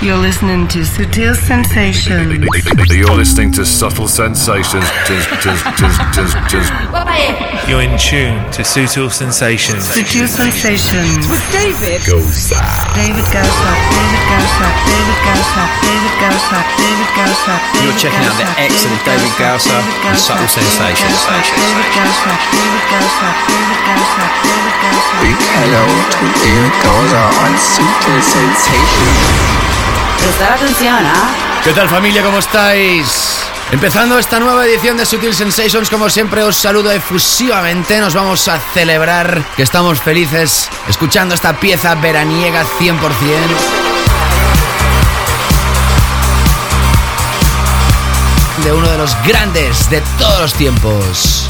You're listening to Sutil Sensations. You're listening to Subtle Sensations. You're in tune to Sutil Sensations. Sutil Sensations. With David. Goza. David Gausa, David Gausa, David Gausa, David Gausa, David Gausa. You're checking out the excellent David Gausser and Subtle Sensations. David Gausa, David Gausa, David Gausa, David Gausa. Big hello to David Gausser on Sutil Sensations. Prestar atención, ¿ah? ¿Qué tal familia? ¿Cómo estáis? Empezando esta nueva edición de Sutil Sensations, como siempre os saludo efusivamente, nos vamos a celebrar que estamos felices escuchando esta pieza veraniega 100%. De uno de los grandes de todos los tiempos.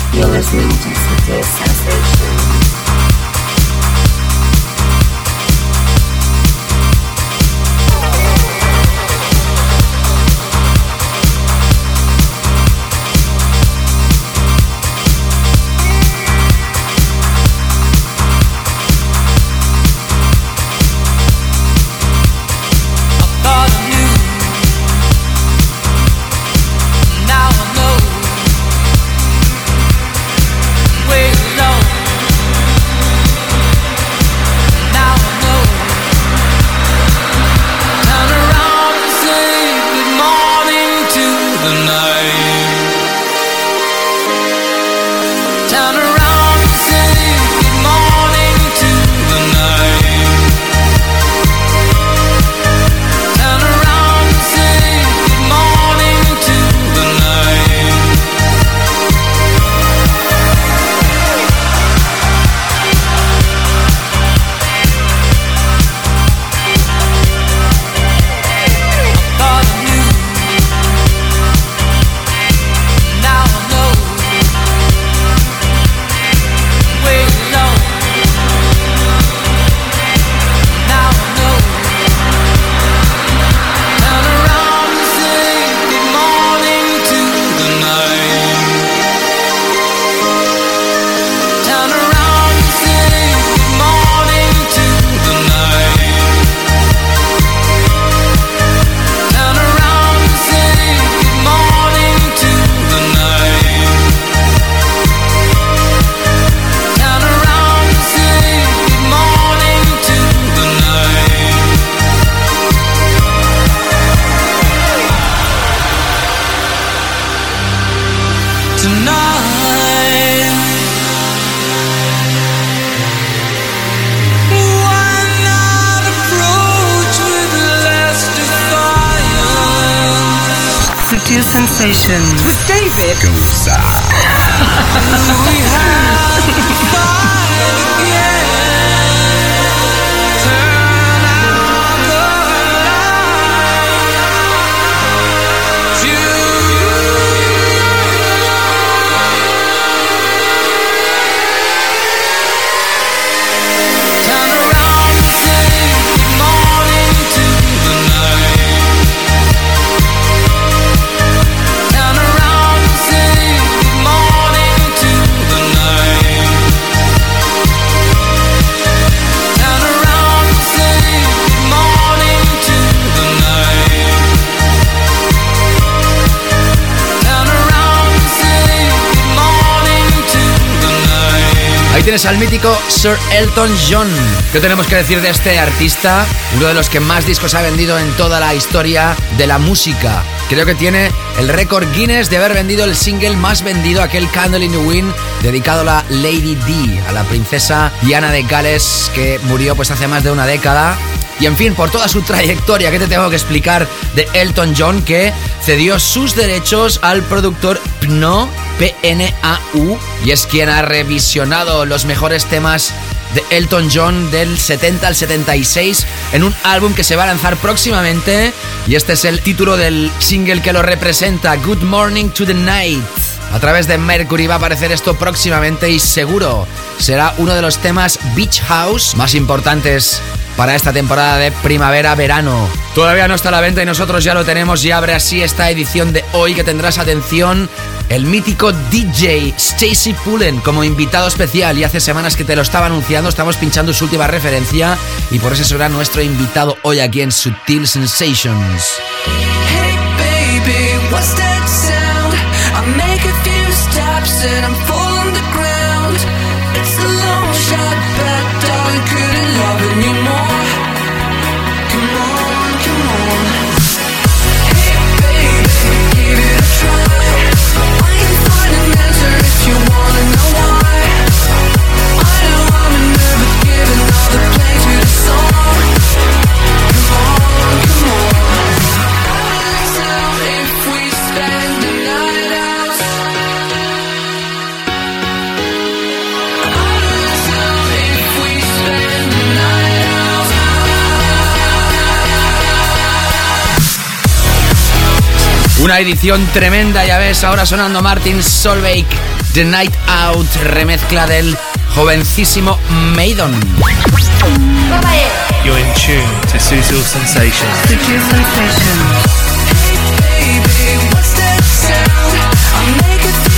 Tienes al mítico Sir Elton John. ¿Qué tenemos que decir de este artista? Uno de los que más discos ha vendido en toda la historia de la música. Creo que tiene el récord Guinness de haber vendido el single más vendido, aquel Candle in the Wind, dedicado a la Lady D, a la princesa Diana de Gales, que murió pues hace más de una década. Y en fin, por toda su trayectoria, ¿qué te tengo que explicar de Elton John? Que cedió sus derechos al productor Pno, P-N-A-U, y es quien ha revisionado los mejores temas de Elton John del 70 al 76 en un álbum que se va a lanzar próximamente. Y este es el título del single que lo representa, Good Morning to the Night. A través de Mercury va a aparecer esto próximamente y seguro será uno de los temas Beach House más importantes para esta temporada de primavera-verano. Todavía no está a la venta y nosotros ya lo tenemos y abre así esta edición de hoy que tendrás atención el mítico DJ Stacy Pullen como invitado especial y hace semanas que te lo estaba anunciando, estamos pinchando su última referencia y por eso será nuestro invitado hoy aquí en Sutil Sensations. Una edición tremenda, ya ves, ahora sonando Martin Solveig, The Night Out, remezcla del jovencísimo Maidon. You're in tune to Sutil Sensations. Sutil Sensations. Baby, what's that sound?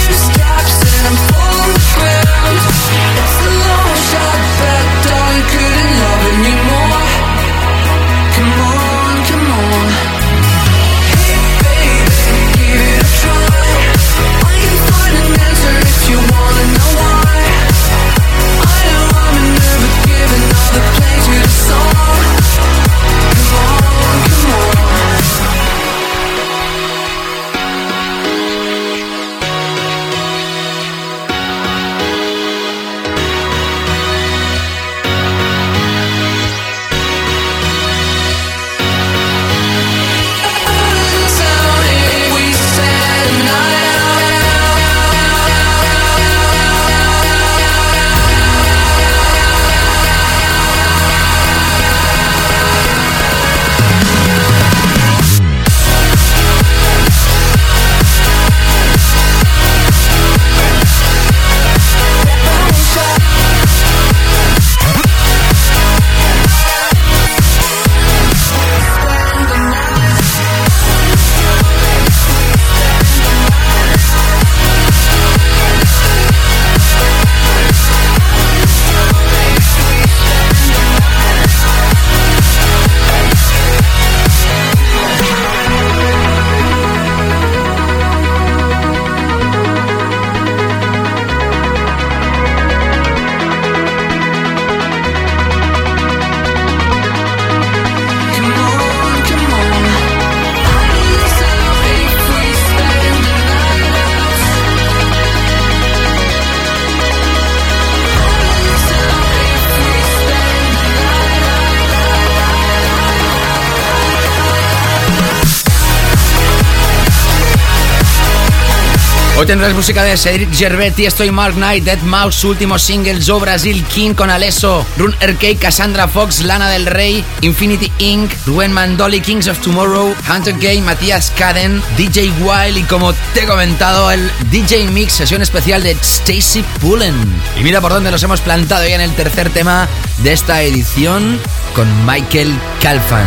Tendrás música de Cedric Gervetti, Estoy Mark Knight, Dead Mouse, su último single, Zo Brasil, King con Alesso, Run RK, Cassandra Fox, Lana del Rey, Infinity Inc., Rubén Mandoli, Kings of Tomorrow, Hunter Gay, Matías Caden, DJ Wild y como te he comentado, el DJ Mix, sesión especial de Stacy Pullen. Y mira por dónde nos hemos plantado ya en el tercer tema de esta edición con Michael Calfan.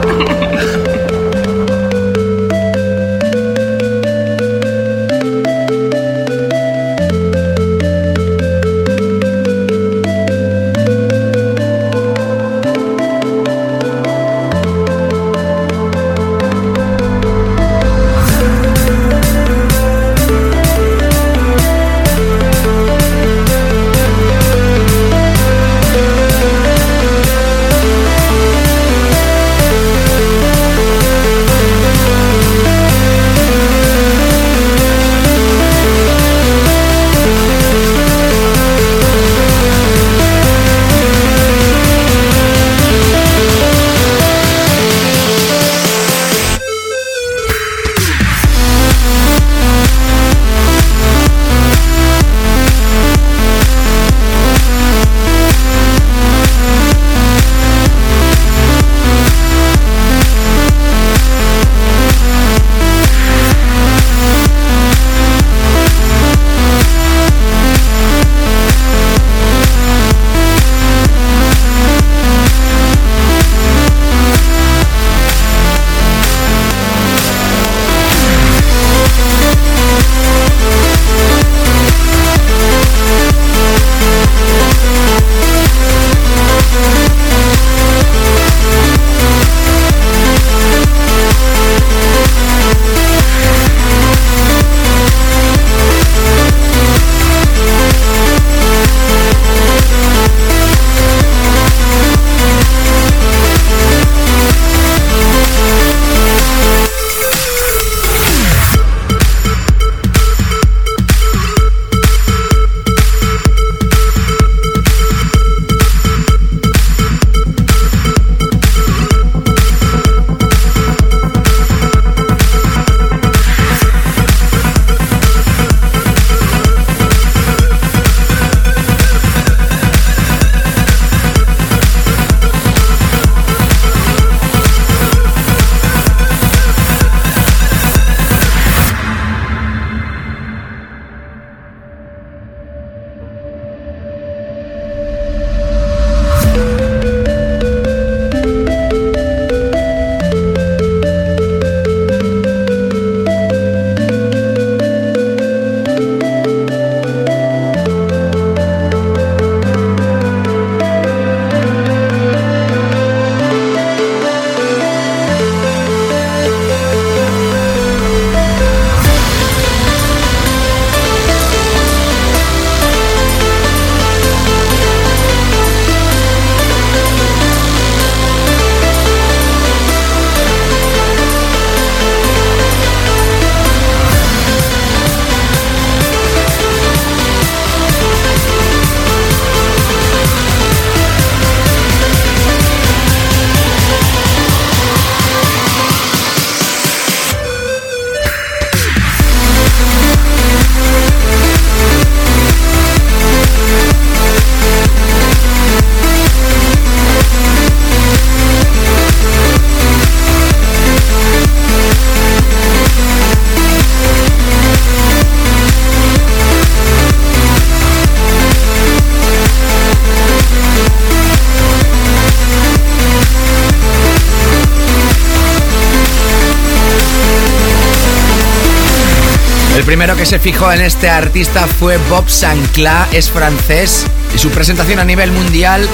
Fijó en este artista fue Bob Sancla, es francés y su presentación a nivel mundial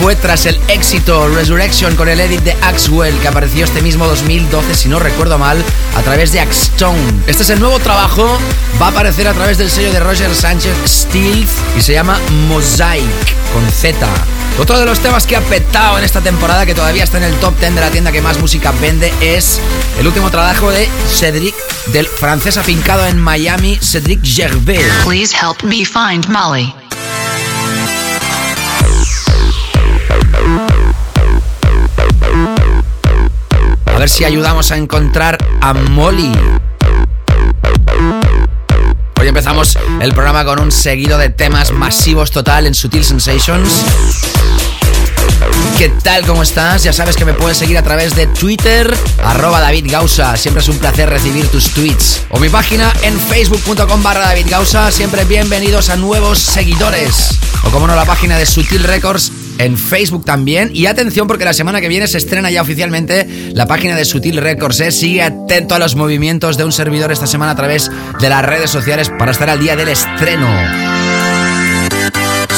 fue tras el éxito Resurrection con el edit de Axwell que apareció este mismo 2012, si no recuerdo mal, a través de Axstone. Este es el nuevo trabajo, va a aparecer a través del sello de Roger Sánchez Stealth y se llama Mosaic con Z. Otro de los temas que ha petado en esta temporada, que todavía está en el top 10 de la tienda que más música vende, es el último trabajo de Cedric, del francés afincado en Miami, Cedric Gervais. Please help me find Molly. A ver si ayudamos a encontrar a Molly. Hoy empezamos el programa con un seguido de temas masivos total en Sutil Sensations. ¿Qué tal? ¿Cómo estás? Ya sabes que me puedes seguir a través de Twitter, arroba David Gausa. Siempre es un placer recibir tus tweets. O mi página en facebook.com barra David Gausa. Siempre bienvenidos a nuevos seguidores. O como no, la página de Sutil Records en Facebook también. Y atención porque la semana que viene se estrena ya oficialmente la página de Sutil Records. ¿eh? Sigue atento a los movimientos de un servidor esta semana a través de las redes sociales para estar al día del estreno.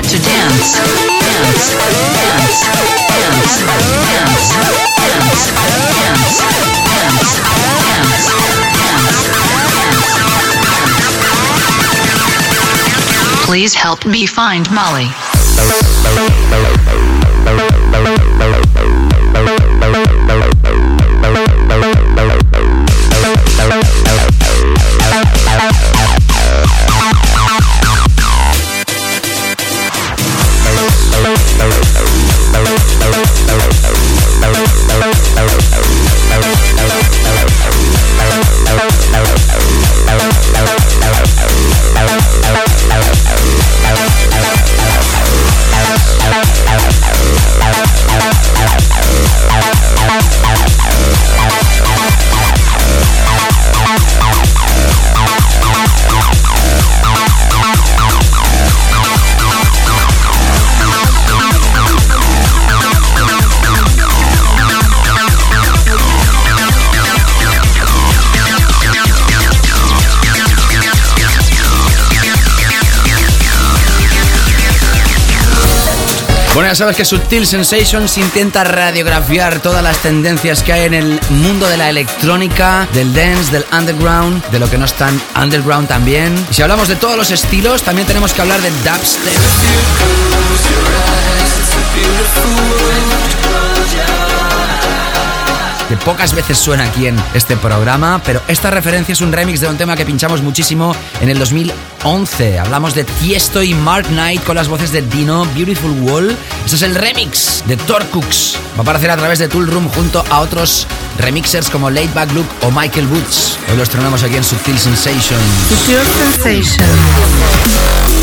Want to dance. Dance. Dance. Dance. Dance. Dance. Dance. Dance. Dance. Dance. Please help me find Molly. Bueno, ya sabes que Subtil Sensations intenta radiografiar todas las tendencias que hay en el mundo de la electrónica, del dance, del underground, de lo que no es tan underground también. Y si hablamos de todos los estilos, también tenemos que hablar de dubstep. que pocas veces suena aquí en este programa, pero esta referencia es un remix de un tema que pinchamos muchísimo en el 2011. Hablamos de Tiesto y Mark Knight con las voces de Dino, Beautiful Wall. Este es el remix de Torcux. Va a aparecer a través de Tool Room junto a otros remixers como Late Back Luke o Michael Woods. Hoy los estrenamos aquí en Subtil Sensation. Sutil Sensation.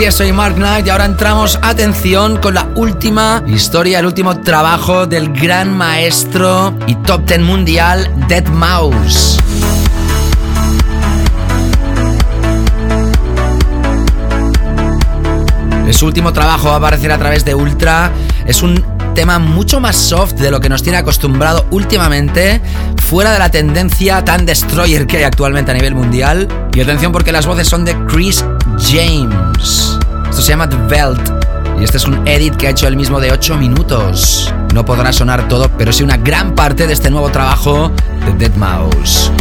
Tiesto y Mark Knight y ahora entramos, atención, con la última historia, el último trabajo del gran maestro y top ten mundial Dead Mouse. Su último trabajo va a aparecer a través de Ultra. Es un tema mucho más soft de lo que nos tiene acostumbrado últimamente, fuera de la tendencia tan destroyer que hay actualmente a nivel mundial. Y atención porque las voces son de Chris James. Esto se llama The Belt. Y este es un edit que ha hecho él mismo de 8 minutos. No podrá sonar todo, pero sí una gran parte de este nuevo trabajo de Dead Mouse.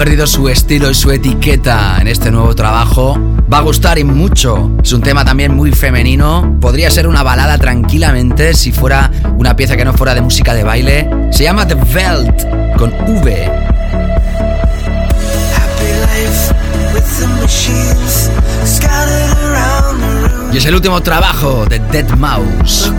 Perdido su estilo y su etiqueta en este nuevo trabajo. Va a gustar y mucho. Es un tema también muy femenino. Podría ser una balada tranquilamente si fuera una pieza que no fuera de música de baile. Se llama The Welt con V. Y es el último trabajo de Dead Mouse.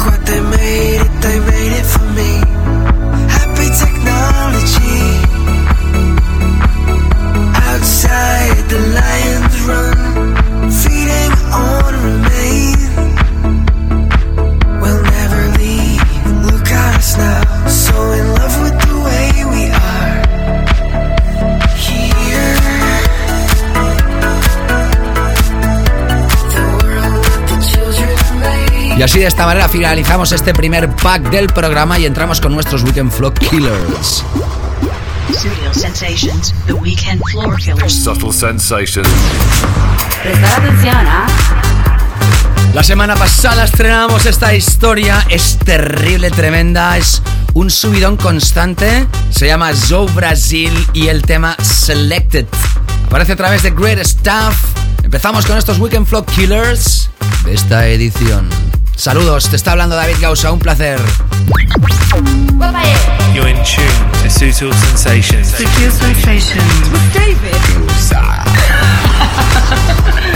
Y así de esta manera finalizamos este primer pack del programa y entramos con nuestros Weekend Flow Killers. Sutil Sensations, the weekend floor killers. Subtle sensations. Prestar atención, ¿ah? La semana pasada estrenamos esta historia, es terrible, tremenda, es un subidón constante. Se llama Zoe Brasil y el tema Selected. Aparece a través de Great Stuff. Empezamos con estos Weekend Flock Killers de esta edición. Saludos, te está hablando David Gausa, un placer. You're in tune to Sutil Sensations. Secure sensations. La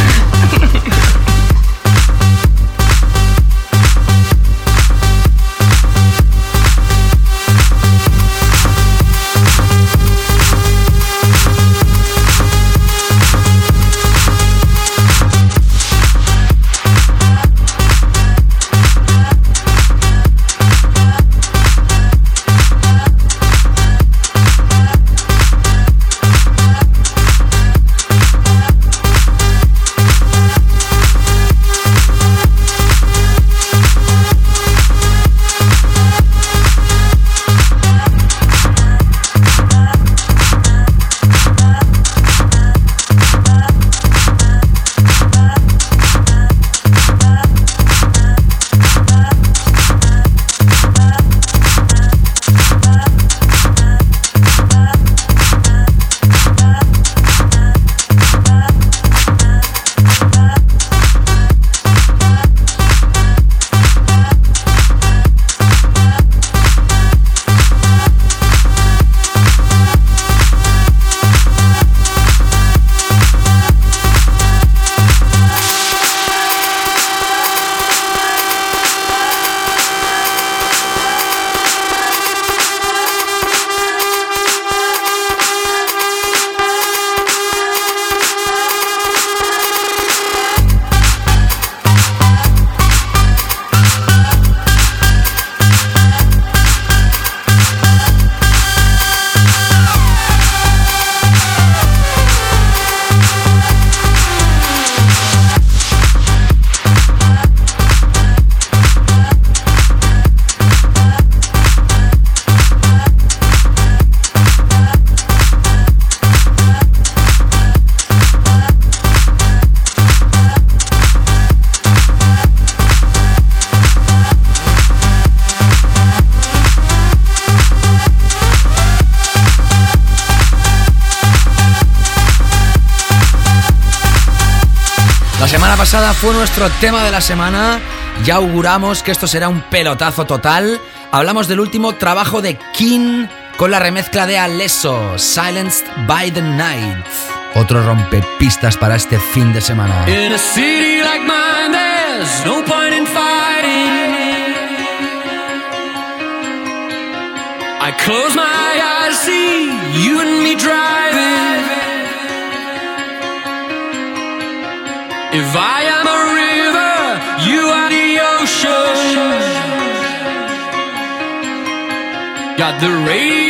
fue nuestro tema de la semana. Ya auguramos que esto será un pelotazo total. Hablamos del último trabajo de King con la remezcla de Alesso, Silenced by the Night. Otro rompepistas para este fin de semana. In a city like mine, there's no point in fighting. I close my eyes, see you and me driving. Got the radio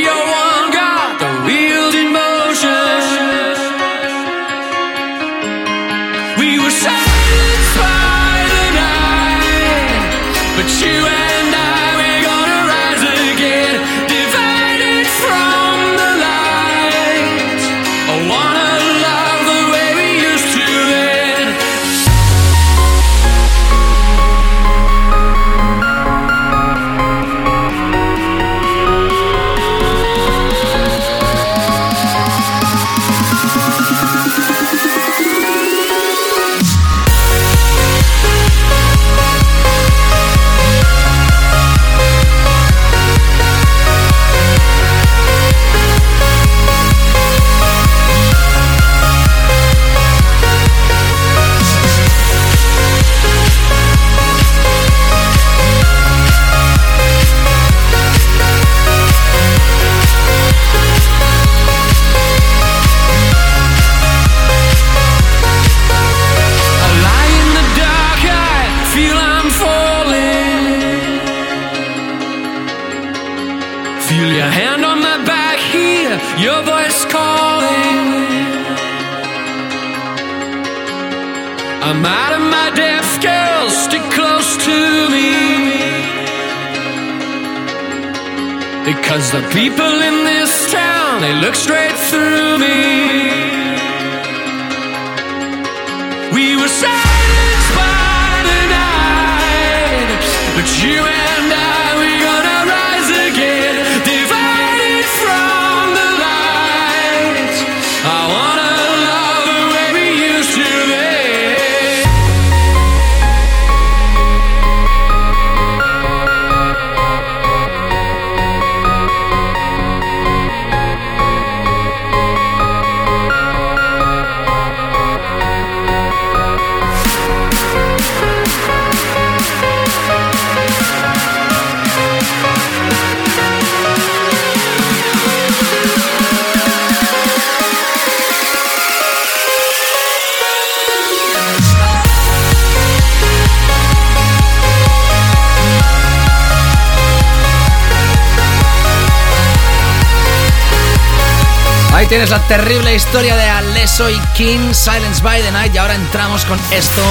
terrible historia de Alesso y King, Silence by the Night. Y ahora entramos con esto: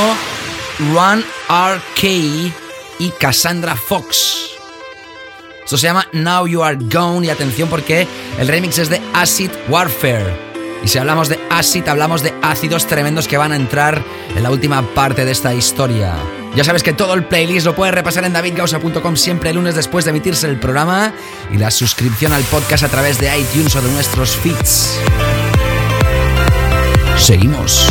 Run RK y Cassandra Fox. Esto se llama Now You Are Gone. Y atención, porque el remix es de Acid Warfare. Y si hablamos de acid, hablamos de ácidos tremendos que van a entrar en la última parte de esta historia. Ya sabes que todo el playlist lo puedes repasar en davidgausa.com siempre el lunes después de emitirse el programa y la suscripción al podcast a través de iTunes o de nuestros feeds. Seguimos.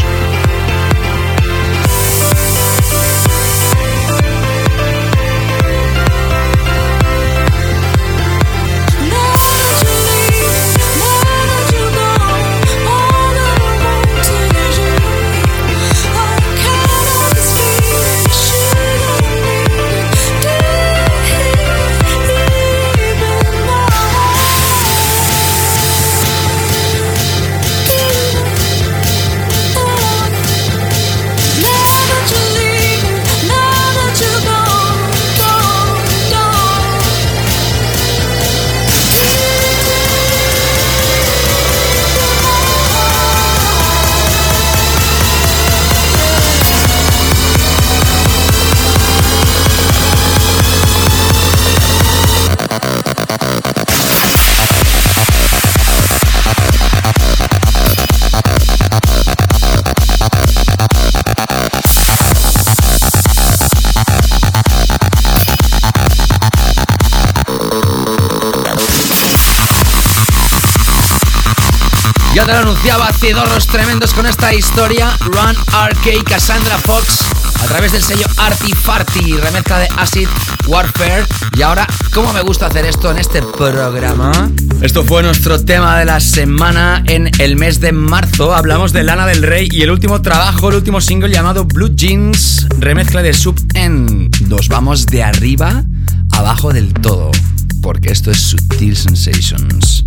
Anunciaba, Cidorros tremendos con esta historia. Run RK Cassandra Fox a través del sello Artifarty, remezcla de Acid Warfare. Y ahora, ¿cómo me gusta hacer esto en este programa? Esto fue nuestro tema de la semana en el mes de marzo. Hablamos de Lana del Rey y el último trabajo, el último single llamado Blue Jeans, remezcla de Sub N. Nos vamos de arriba abajo del todo, porque esto es Sutil Sensations.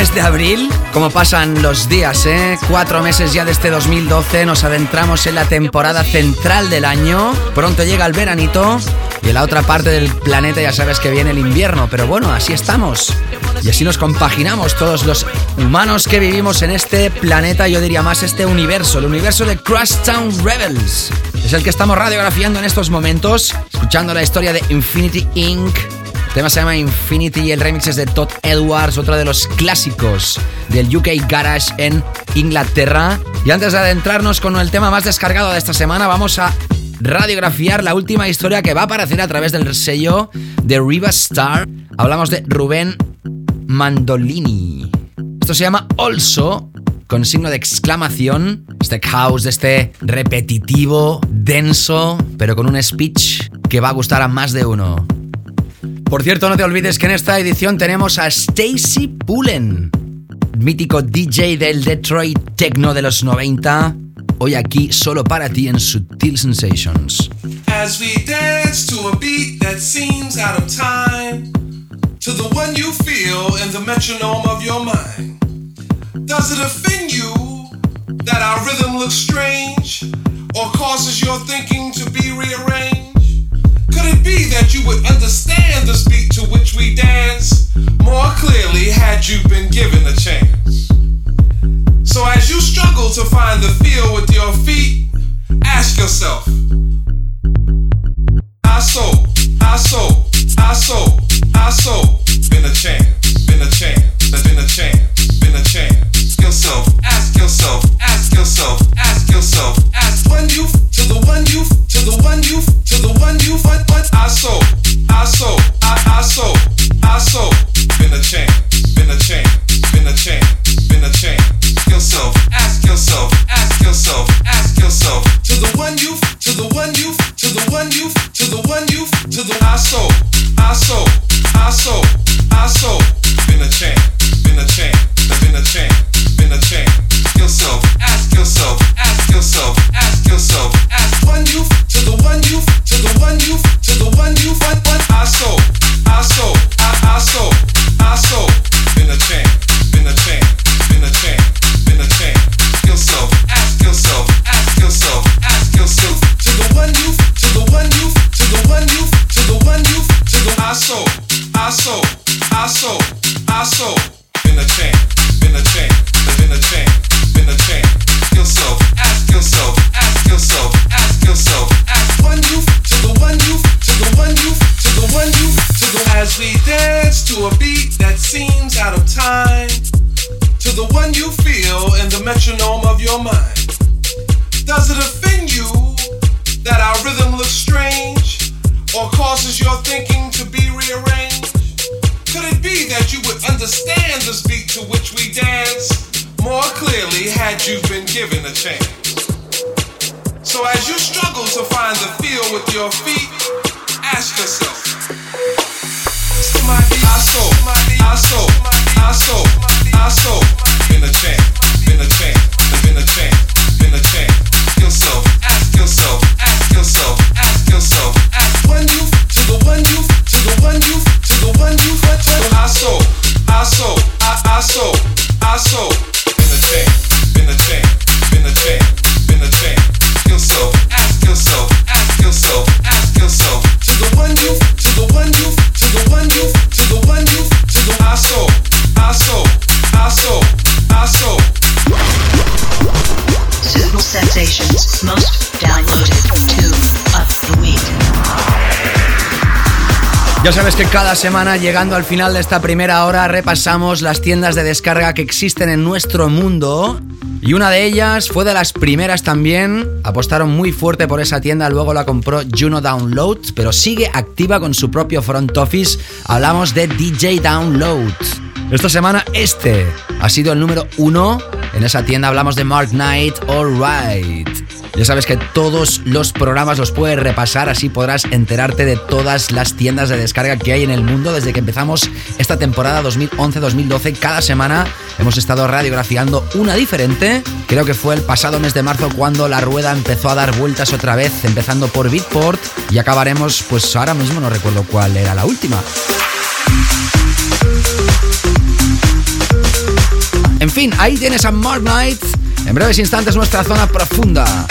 Mes de abril. Como pasan los días, ¿eh? Cuatro meses ya de este 2012, nos adentramos en la temporada central del año. Pronto llega el veranito y en la otra parte del planeta ya sabes que viene el invierno. Pero bueno, así estamos. Y así nos compaginamos todos los humanos que vivimos en este planeta, yo diría más este universo, el universo de Crash Town Rebels. Es el que estamos radiografiando en estos momentos, escuchando la historia de Infinity Inc. El tema se llama Infinity y el remix es de Todd Edwards, otro de los clásicos del UK Garage en Inglaterra. Y antes de adentrarnos con el tema más descargado de esta semana, vamos a radiografiar la última historia que va a aparecer a través del sello de Riva Star. Hablamos de Rubén Mandolini. Esto se llama Also, con signo de exclamación. Este house, este repetitivo, denso, pero con un speech que va a gustar a más de uno. Por cierto, no te olvides que en esta edición tenemos a Stacy Pullen, mítico DJ del Detroit Techno de los 90. Hoy aquí solo para ti en Sutil Sensations. As we dance to a beat that seems out of time, to the one you feel in the metronome of your mind. Does it offend you that our rhythm looks strange or causes your thinking to be rearranged? Could it be that you would understand the beat to which we dance more clearly had you been given a chance? So as you struggle to find the feel with your feet, ask yourself, I so, I so, I so, I so, been a chance, been a chance, been a chance, been a chance. Yourself, ask yourself, ask yourself, I so, I so, I I so. Cada semana, llegando al final de esta primera hora, repasamos las tiendas de descarga que existen en nuestro mundo. Y una de ellas fue de las primeras también. Apostaron muy fuerte por esa tienda, luego la compró Juno Download, pero sigue activa con su propio front office. Hablamos de DJ Download. Esta semana este ha sido el número uno. En esa tienda hablamos de Mark Knight, Alright. Ya sabes que todos los programas los puedes repasar, así podrás enterarte de todas las tiendas de descarga que hay en el mundo desde que empezamos esta temporada 2011-2012. Cada semana hemos estado radiografiando una diferente. Creo que fue el pasado mes de marzo cuando la rueda empezó a dar vueltas otra vez, empezando por Beatport y acabaremos, pues ahora mismo no recuerdo cuál era la última. En fin, ahí tienes a Mark Knight. En breves instantes nuestra zona profunda.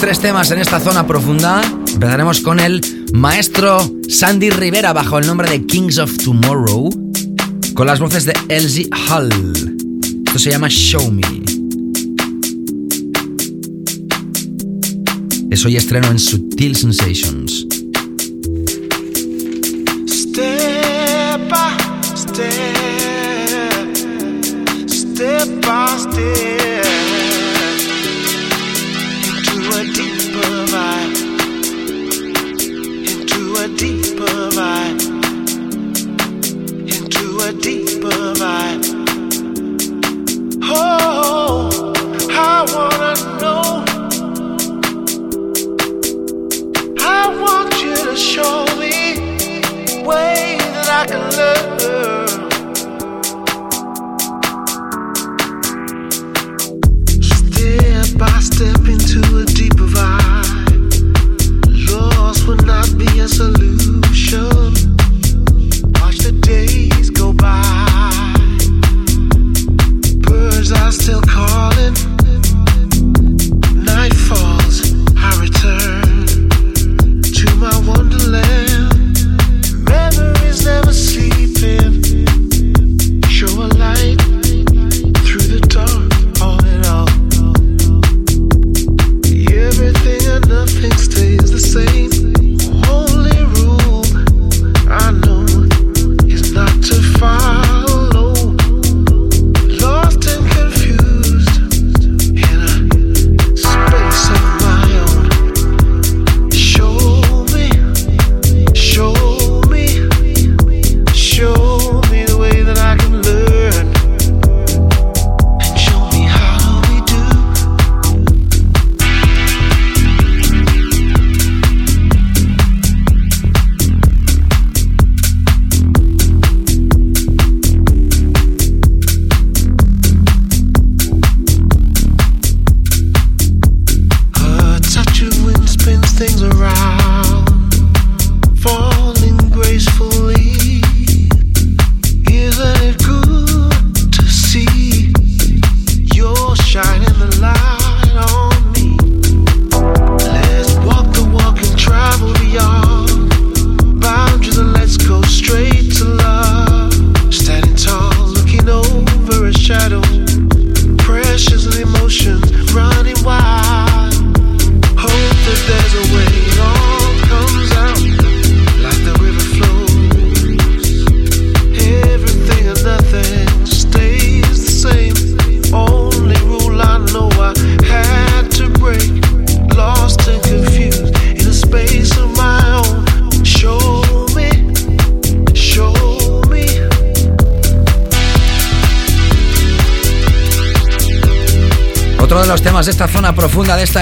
Tres temas en esta zona profunda. Empezaremos con el maestro Sandy Rivera bajo el nombre de Kings of Tomorrow, con las voces de Elsie Hull. Esto se llama Show Me. Es hoy estreno en Sutil Sensations.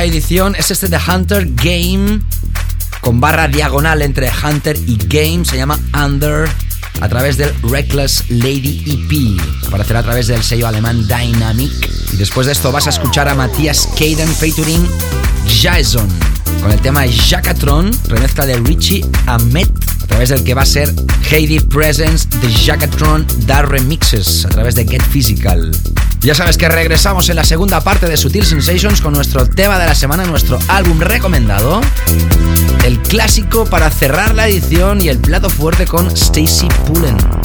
Edición es este de Hunter Game, con barra diagonal entre Hunter y Game, se llama Under, a través del Reckless Lady EP. Aparecerá a través del sello alemán Dynamic. Y después de esto vas a escuchar a Matías Caden featuring Jason, con el tema Jacatron, remezcla de Richie Ahmed a través del que va a ser Heidi Presence de Jacatron Da Remixes a través de Get Physical. Ya sabes que regresamos en la segunda parte de Sutil Sensations con nuestro tema de la semana, nuestro álbum recomendado, el clásico para cerrar la edición y el plato fuerte con Stacy Pullen.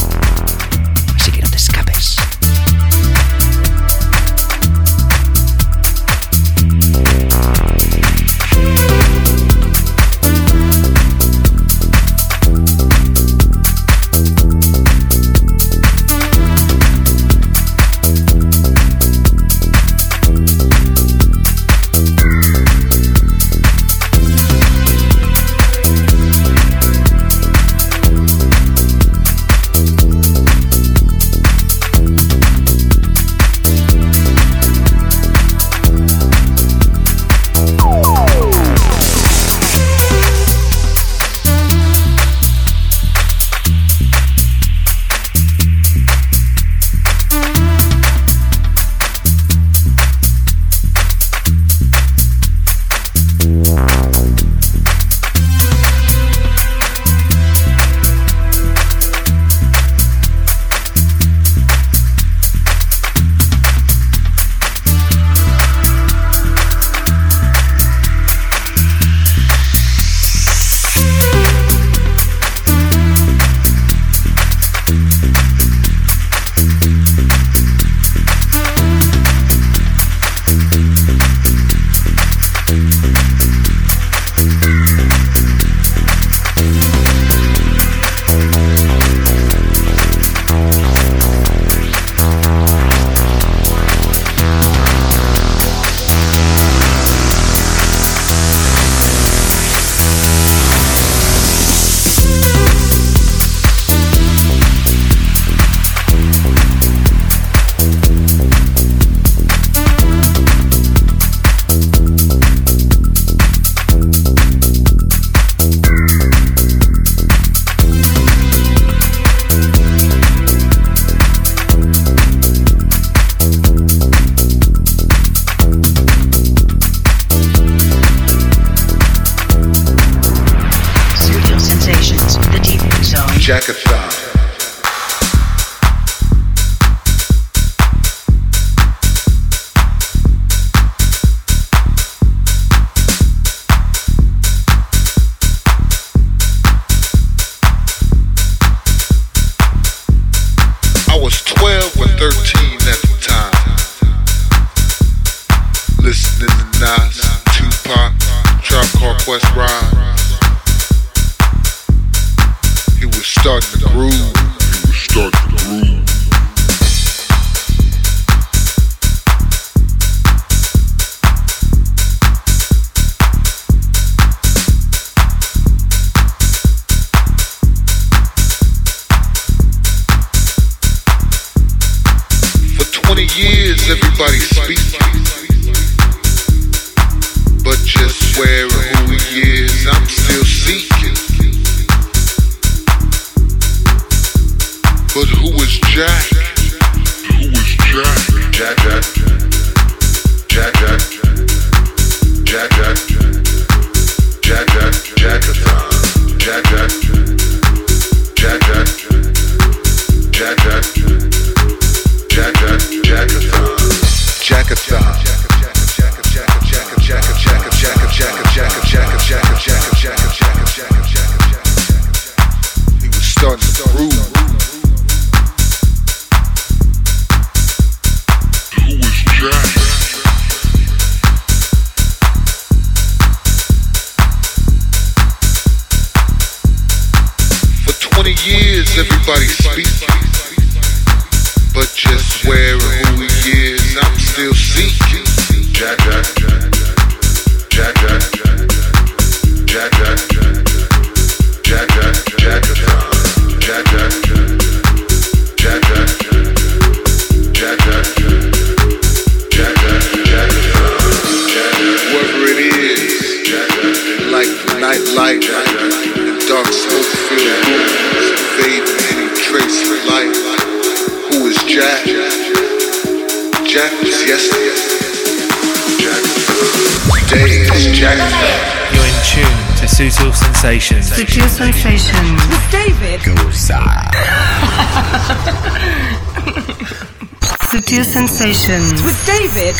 Sutil Sensations. With David.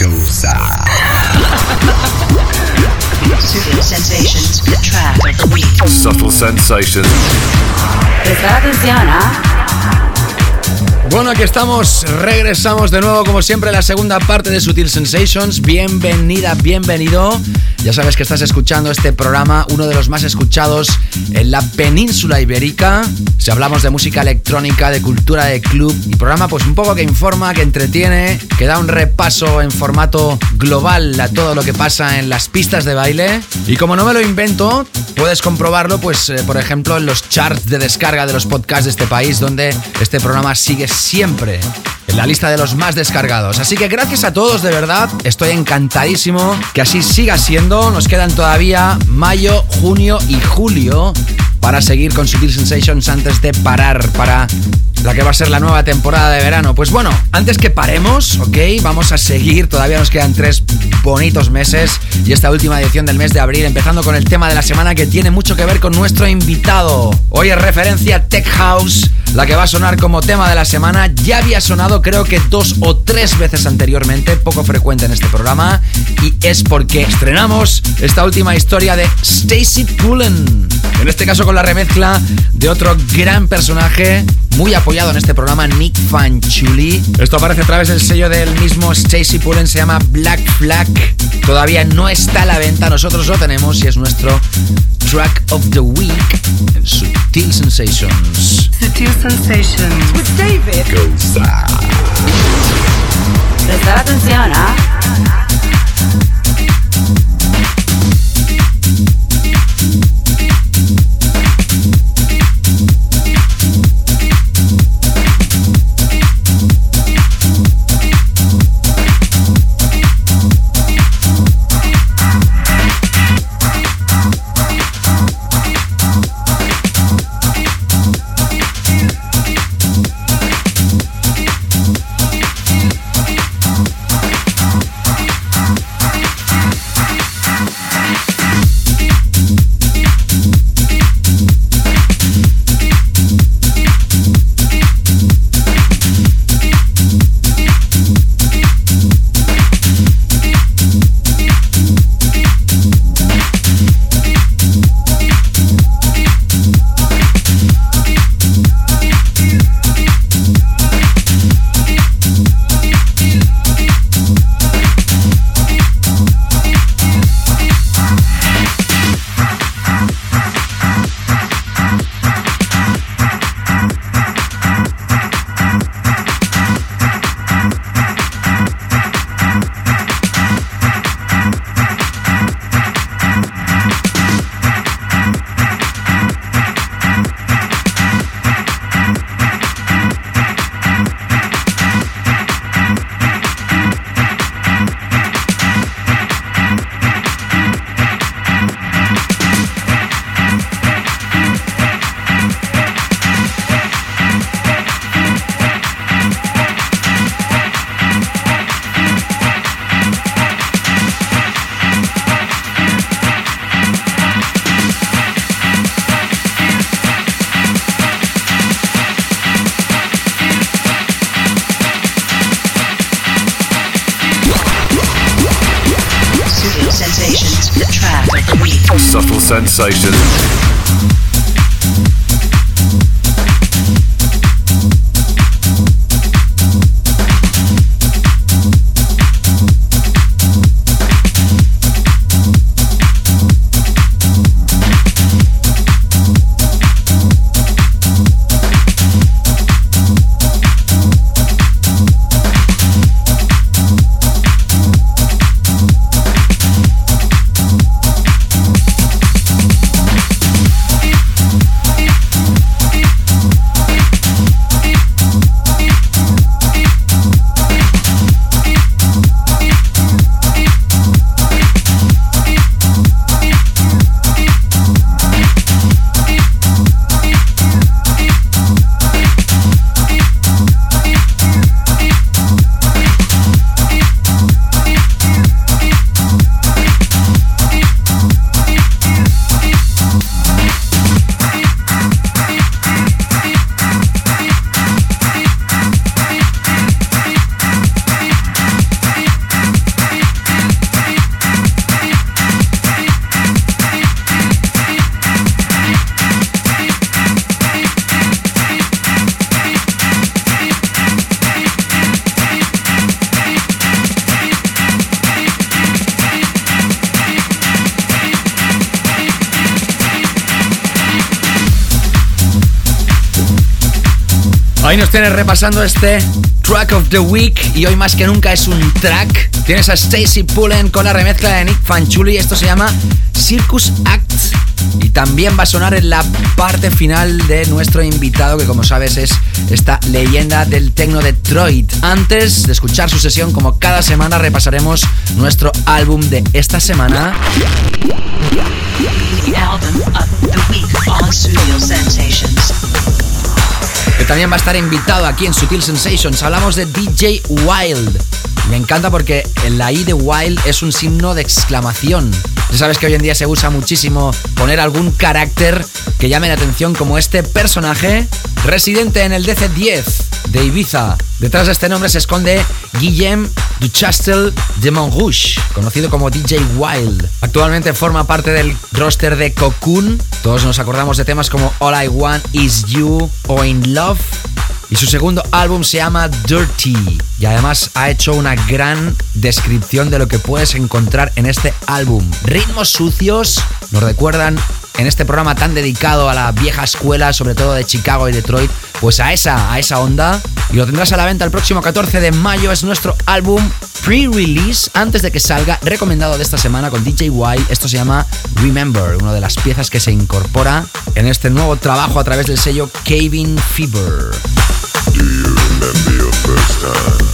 Sutil Sensations, the track of the week. Subtle sensations. Prestar atención, ¿ah? Bueno, aquí estamos, regresamos de nuevo como siempre a la segunda parte de Sutil Sensations. Bienvenida, bienvenido. Ya sabes que estás escuchando este programa, uno de los más escuchados en la península ibérica. Si hablamos de música electrónica, de cultura de club, y programa pues un poco que informa, que entretiene, que da un repaso en formato global a todo lo que pasa en las pistas de baile. Y como no me lo invento, puedes comprobarlo pues eh, por ejemplo en los charts de descarga de los podcasts de este país, donde este programa sigue siempre en la lista de los más descargados. Así que gracias a todos, de verdad. Estoy encantadísimo que así siga siendo. Nos quedan todavía mayo, junio y julio para seguir con Sutil Sensations antes de parar para la que va a ser la nueva temporada de verano. Pues bueno, antes que paremos, ok, vamos a seguir. Todavía nos quedan tres bonitos meses y esta última edición del mes de abril, empezando con el tema de la semana que tiene mucho que ver con nuestro invitado. Hoy es referencia Tech House, la que va a sonar como tema de la semana. Ya había sonado creo que dos o tres veces anteriormente, poco frecuente en este programa, y es porque estrenamos esta última historia de Stacy Pullen. En este caso con la remezcla de otro gran personaje muy apoyado en este programa, Nick Fanchuli. Esto aparece a través del sello del mismo Stacy Pullen, se llama Black Flag. Todavía no está a la venta, nosotros lo tenemos y es nuestro Track of the Week en Sutil Sensations. Sutil Sensations. With David. Prestar atención, ¿ah? Sutil Subtle Tienes repasando este Track of the Week y hoy más que nunca es un track. Tienes a Stacy Pullen con la remezcla de Nick Fanchuli. Esto se llama Circus Act y también va a sonar en la parte final de nuestro invitado, que como sabes es esta leyenda del techno Detroit. Antes de escuchar su sesión, como cada semana, repasaremos nuestro álbum de esta semana. The album of the week on Studio también va a estar invitado aquí en Sutil Sensations. Hablamos de DJ Wild. Me encanta porque la I de Wild es un signo de exclamación. Ya sabes que hoy en día se usa muchísimo poner algún carácter que llame la atención como este personaje residente en el DC-10 de Ibiza. Detrás de este nombre se esconde Guillem Duchastel de Montrouge, conocido como DJ Wild. Actualmente forma parte del roster de Cocoon. Todos nos acordamos de temas como All I Want Is You o In Love. Y su segundo álbum se llama Dirty. Y además ha hecho una gran descripción de lo que puedes encontrar en este álbum. Ritmos sucios nos recuerdan en este programa tan dedicado a la vieja escuela, sobre todo de Chicago y Detroit, pues a esa, a esa onda. Y lo tendrás a la venta el próximo 14 de mayo. Es nuestro álbum pre-release, antes de que salga, recomendado de esta semana con DJ Y. Esto se llama Remember, una de las piezas que se incorpora en este nuevo trabajo a través del sello Caving Fever. Do you remember your first time?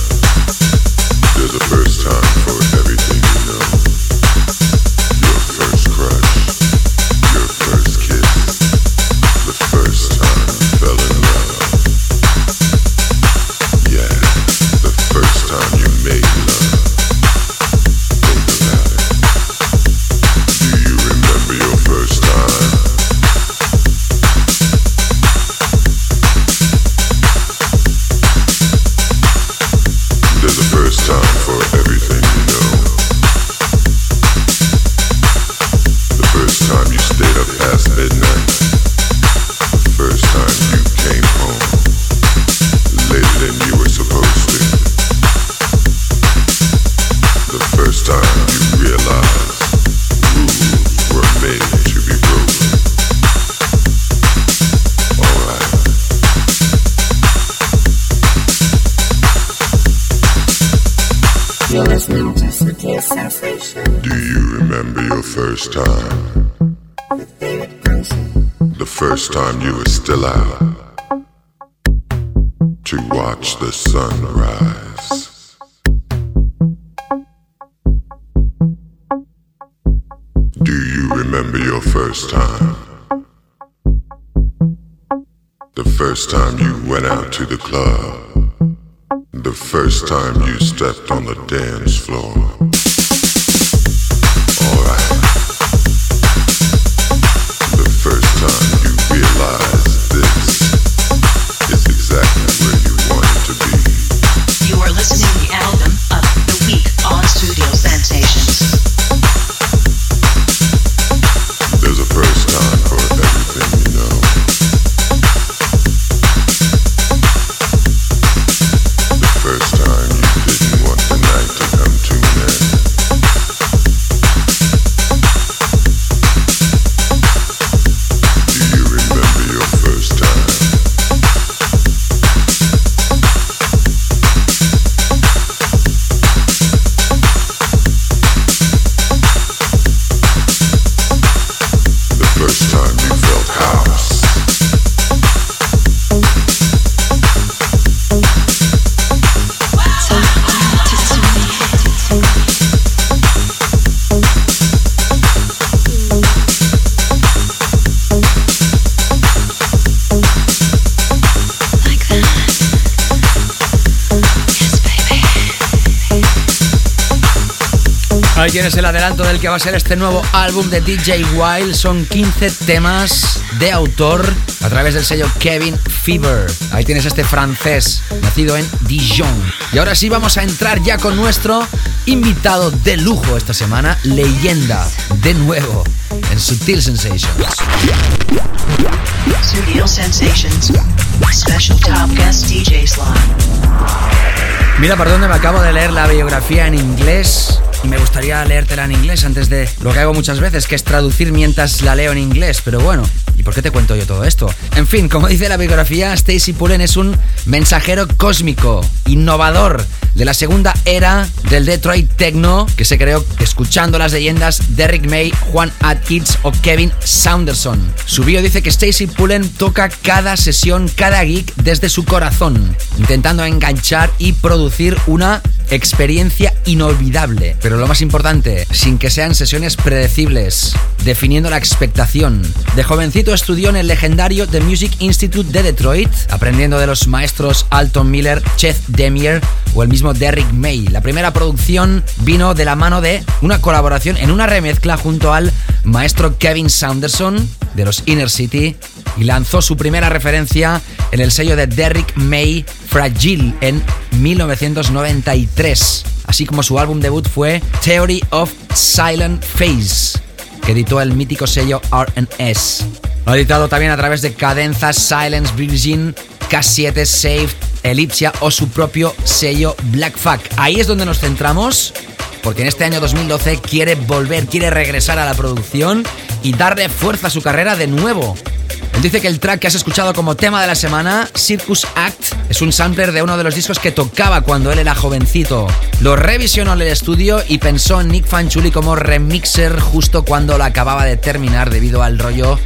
The club. Tienes el adelanto del que va a ser este nuevo álbum de DJ Wild. Son 15 temas de autor a través del sello Kevin Fever. Ahí tienes este francés, nacido en Dijon. Y ahora sí vamos a entrar ya con nuestro invitado de lujo esta semana, leyenda, de nuevo, en Sutil Sensations. Studio Sensations. Special top guest DJ slot. Mira por dónde me acabo de leer la biografía en inglés me gustaría leértela en inglés antes de lo que hago muchas veces, que es traducir mientras la leo en inglés, pero bueno, ¿y por qué te cuento yo todo esto? En fin, como dice la biografía, Stacy Pullen es un mensajero cósmico, innovador de la segunda era del Detroit Techno que se creó escuchando las leyendas de Rick May, Juan Atkins o Kevin Saunderson. Su bio dice que Stacy Pullen toca cada sesión, cada geek desde su corazón, intentando enganchar y producir una experiencia inolvidable, pero lo más importante, sin que sean sesiones predecibles, definiendo la expectación. De jovencito estudió en el legendario The Music Institute de Detroit, aprendiendo de los maestros Alton Miller, Chet Demier o el mismo Derrick May. La primera producción vino de la mano de una colaboración en una remezcla junto al maestro Kevin Saunderson de los Inner City y lanzó su primera referencia en el sello de Derrick May Fragile en 1993, así como su álbum debut fue Theory of Silent Phase, que editó el mítico sello RS. Lo ha editado también a través de Cadenzas, Silence, Virgin, K7, Saved, Ellipsia o su propio sello Black Fuck. Ahí es donde nos centramos, porque en este año 2012 quiere volver, quiere regresar a la producción y darle fuerza a su carrera de nuevo. Dice que el track que has escuchado como tema de la semana, Circus Act, es un sampler de uno de los discos que tocaba cuando él era jovencito. Lo revisionó en el estudio y pensó en Nick Fanchuli como remixer justo cuando la acababa de terminar debido al rollo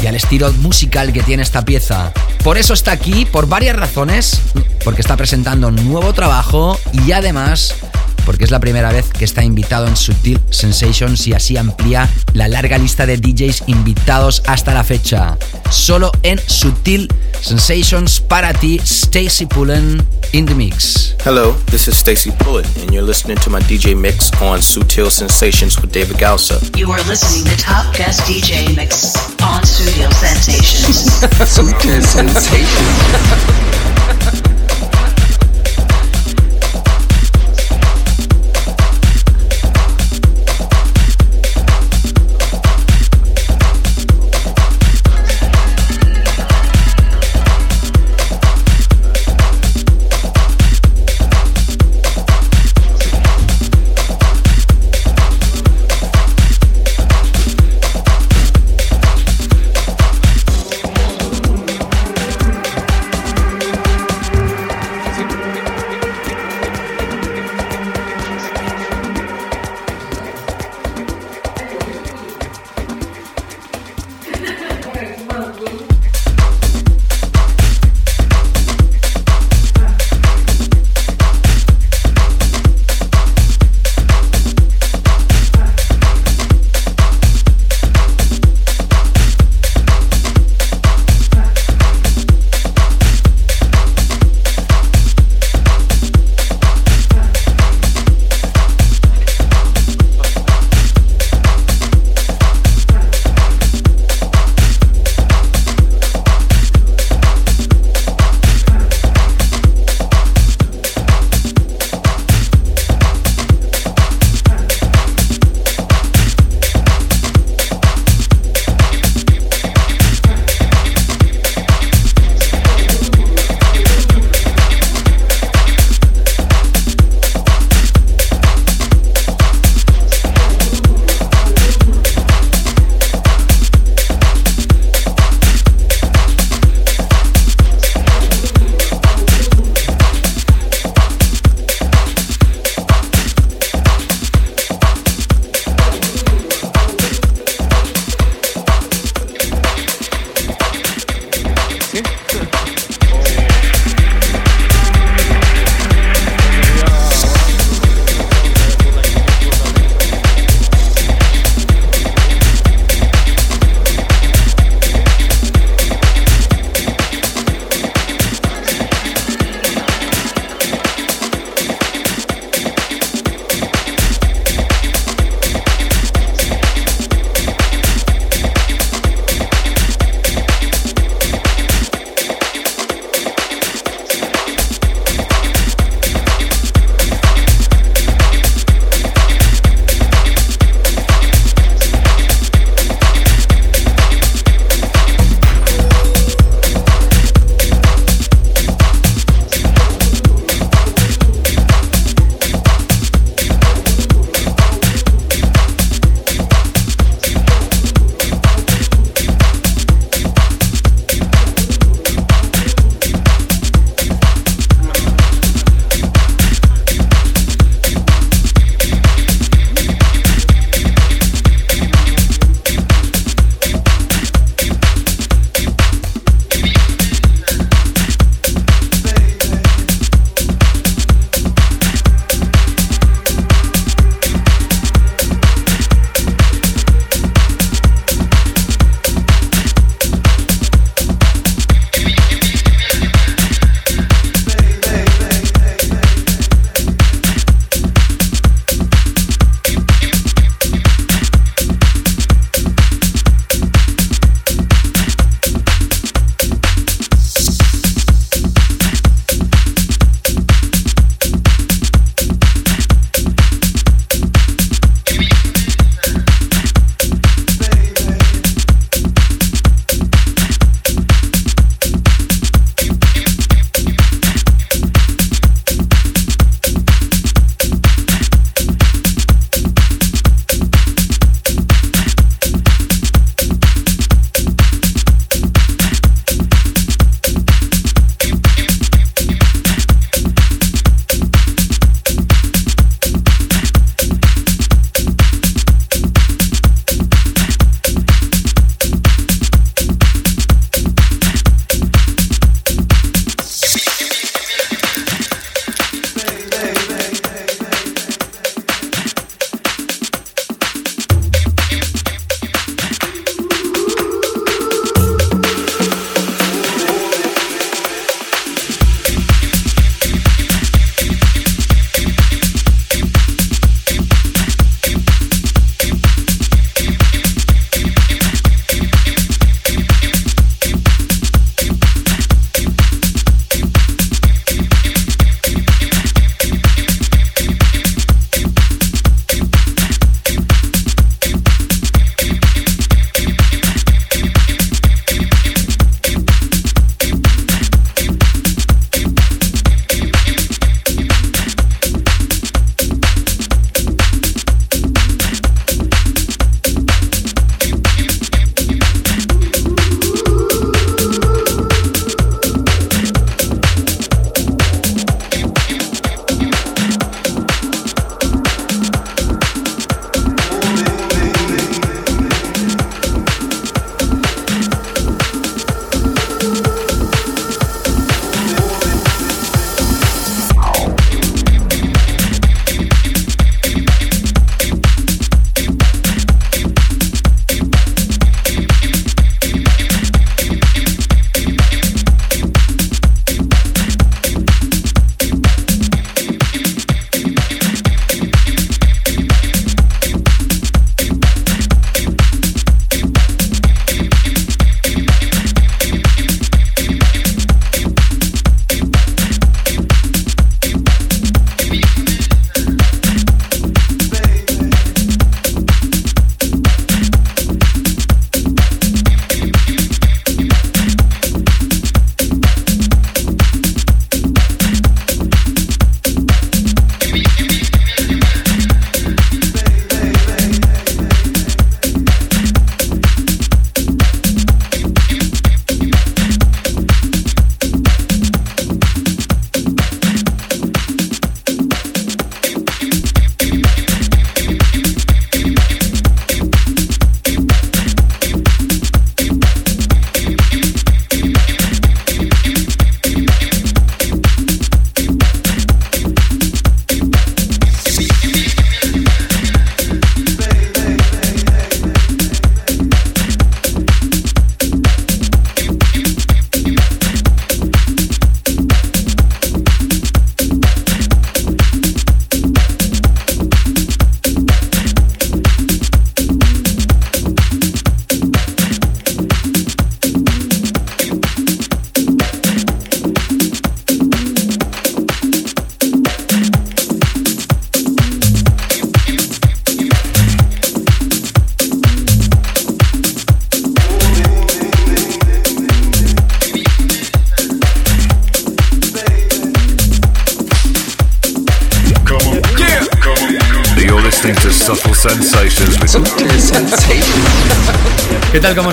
y al estilo musical que tiene esta pieza. Por eso está aquí, por varias razones, porque está presentando un nuevo trabajo y además porque es la primera vez que está invitado en Sutil Sensations y así amplía la larga lista de DJs invitados hasta la fecha. Solo en Sutil Sensations para ti, Stacy Pullen in the mix. Hello, this is Stacy Pullen, and you're listening to my DJ mix on Sutil Sensations with David Gausa. You are listening to Top Guest DJ Mix on Studio Sensations. Sutil Sensations. Sensations.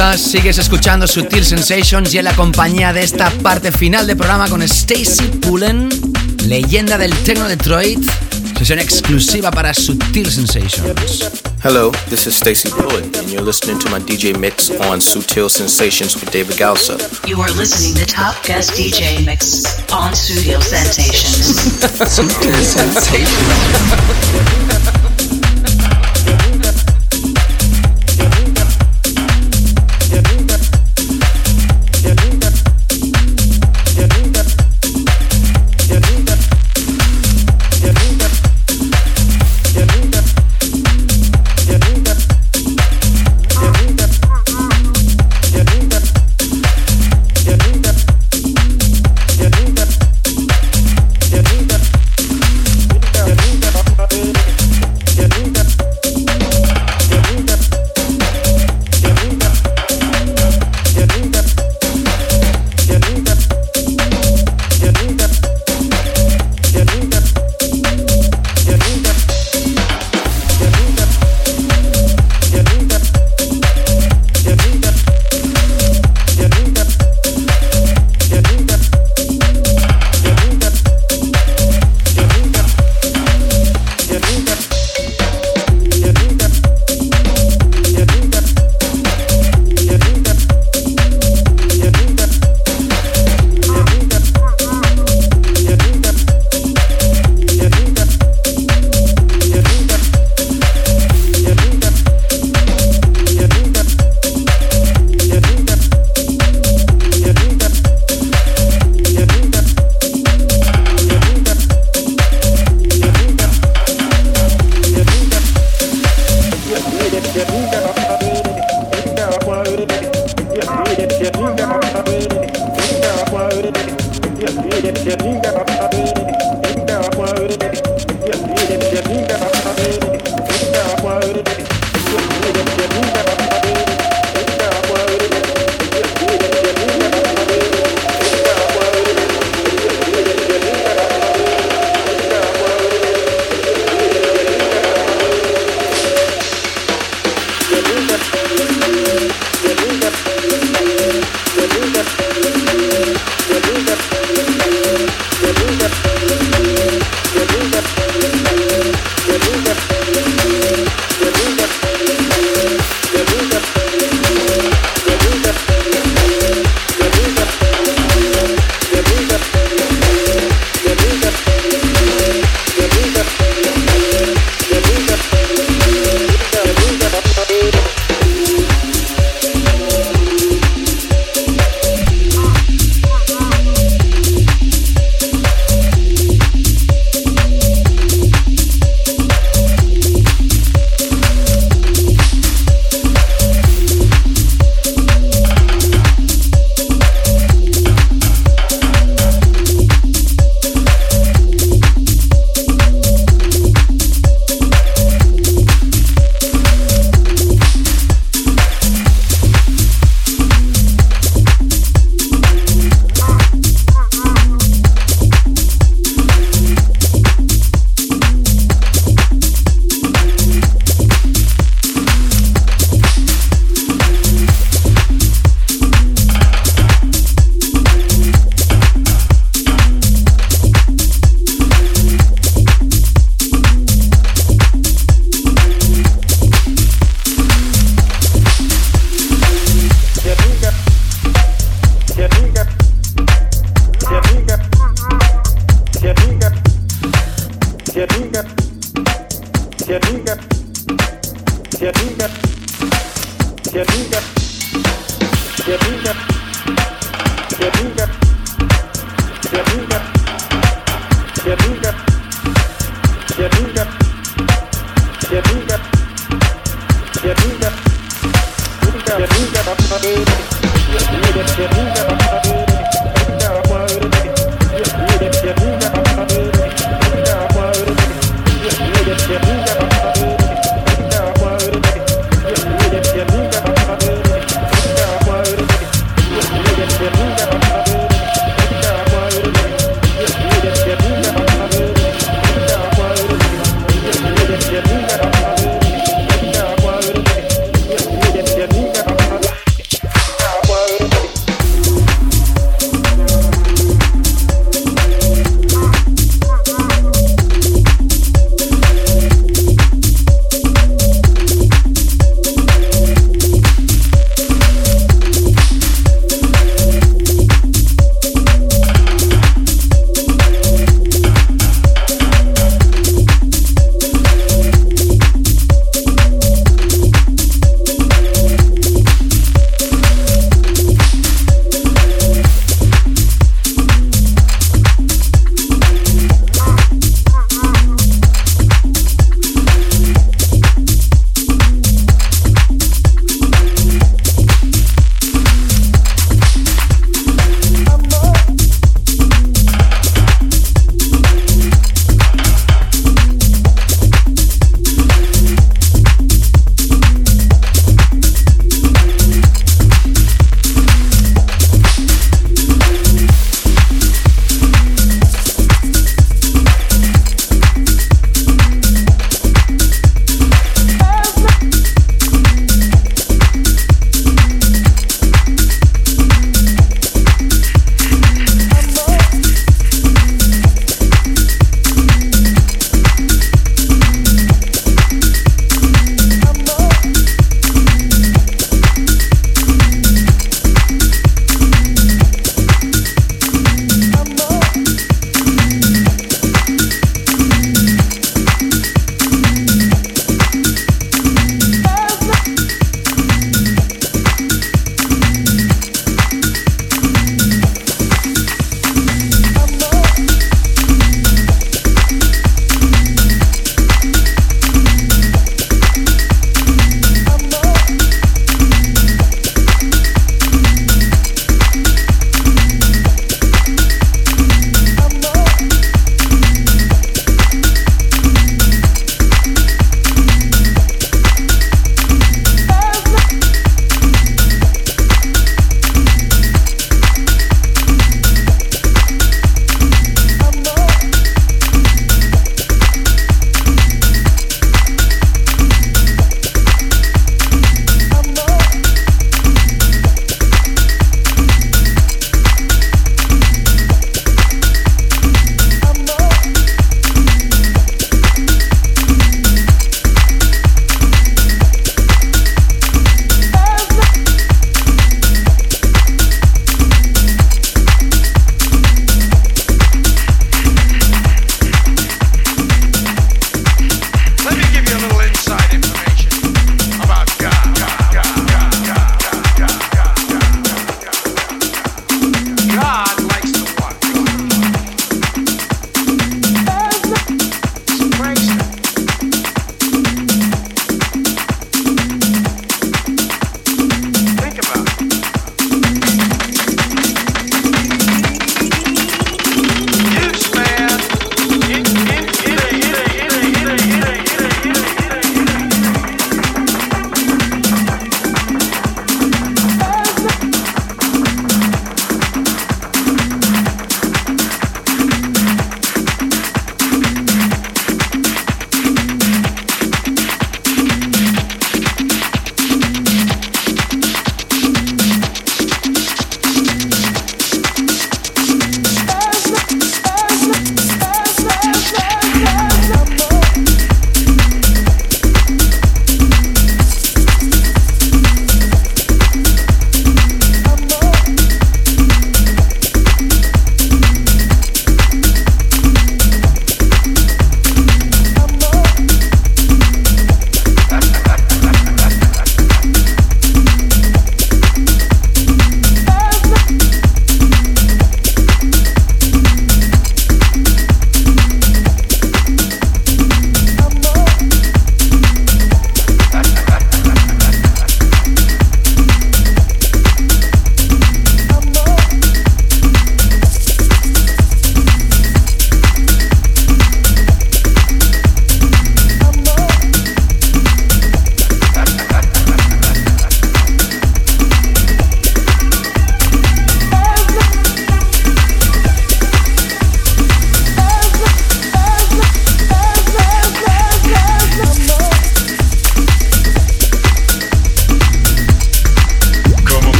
estás? Sigues escuchando Sutil Sensations y en la compañía de esta parte final del programa con Stacy Pullen, leyenda del Tecno Detroit, sesión exclusiva para Sutil Sensations. Hello, this is Stacy Pullen, and you're listening to my DJ mix on Sutil Sensations with David Galsa. You are listening to Top Guest DJ Mix on Studio Sensations. Sutil. Sensations.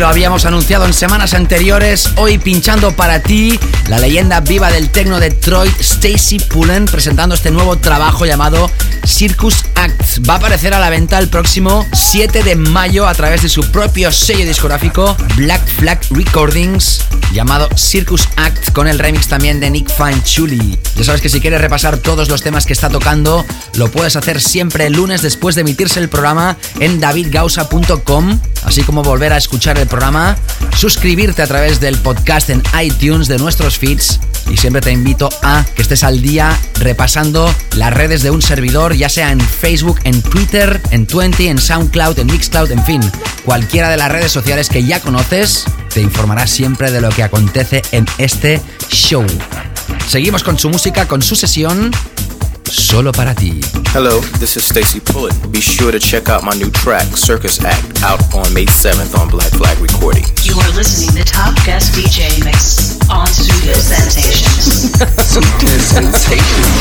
lo habíamos anunciado en semanas anteriores. Hoy pinchando para ti la leyenda viva del techno de Detroit, Stacy Pullen, presentando este nuevo trabajo llamado Circus Act. Va a aparecer a la venta el próximo 7 de mayo a través de su propio sello discográfico Black Flag Recordings, llamado Circus Act, con el remix también de Nick Fanchuli. Ya sabes que si quieres repasar todos los temas que está tocando, lo puedes hacer siempre el lunes después de emitirse el programa en davidgausa.com, así como volver a escuchar el programa, suscribirte a través del podcast en iTunes de nuestros feeds. Y siempre te invito a que estés al día repasando las redes de un servidor, ya sea en Facebook, en Twitter, en Twenty, en SoundCloud, en Mixcloud, en fin, cualquiera de las redes sociales que ya conoces, te informará siempre de lo que acontece en este show. Seguimos con su música, con su sesión, solo para ti. Hello, this is Stacy Pullen. Be sure to check out my new track, Circus Act, out on May 7th on Black Flag Recordings. You are listening to Top Guest DJ Mix on Studio Sensations. Sutil Sensations.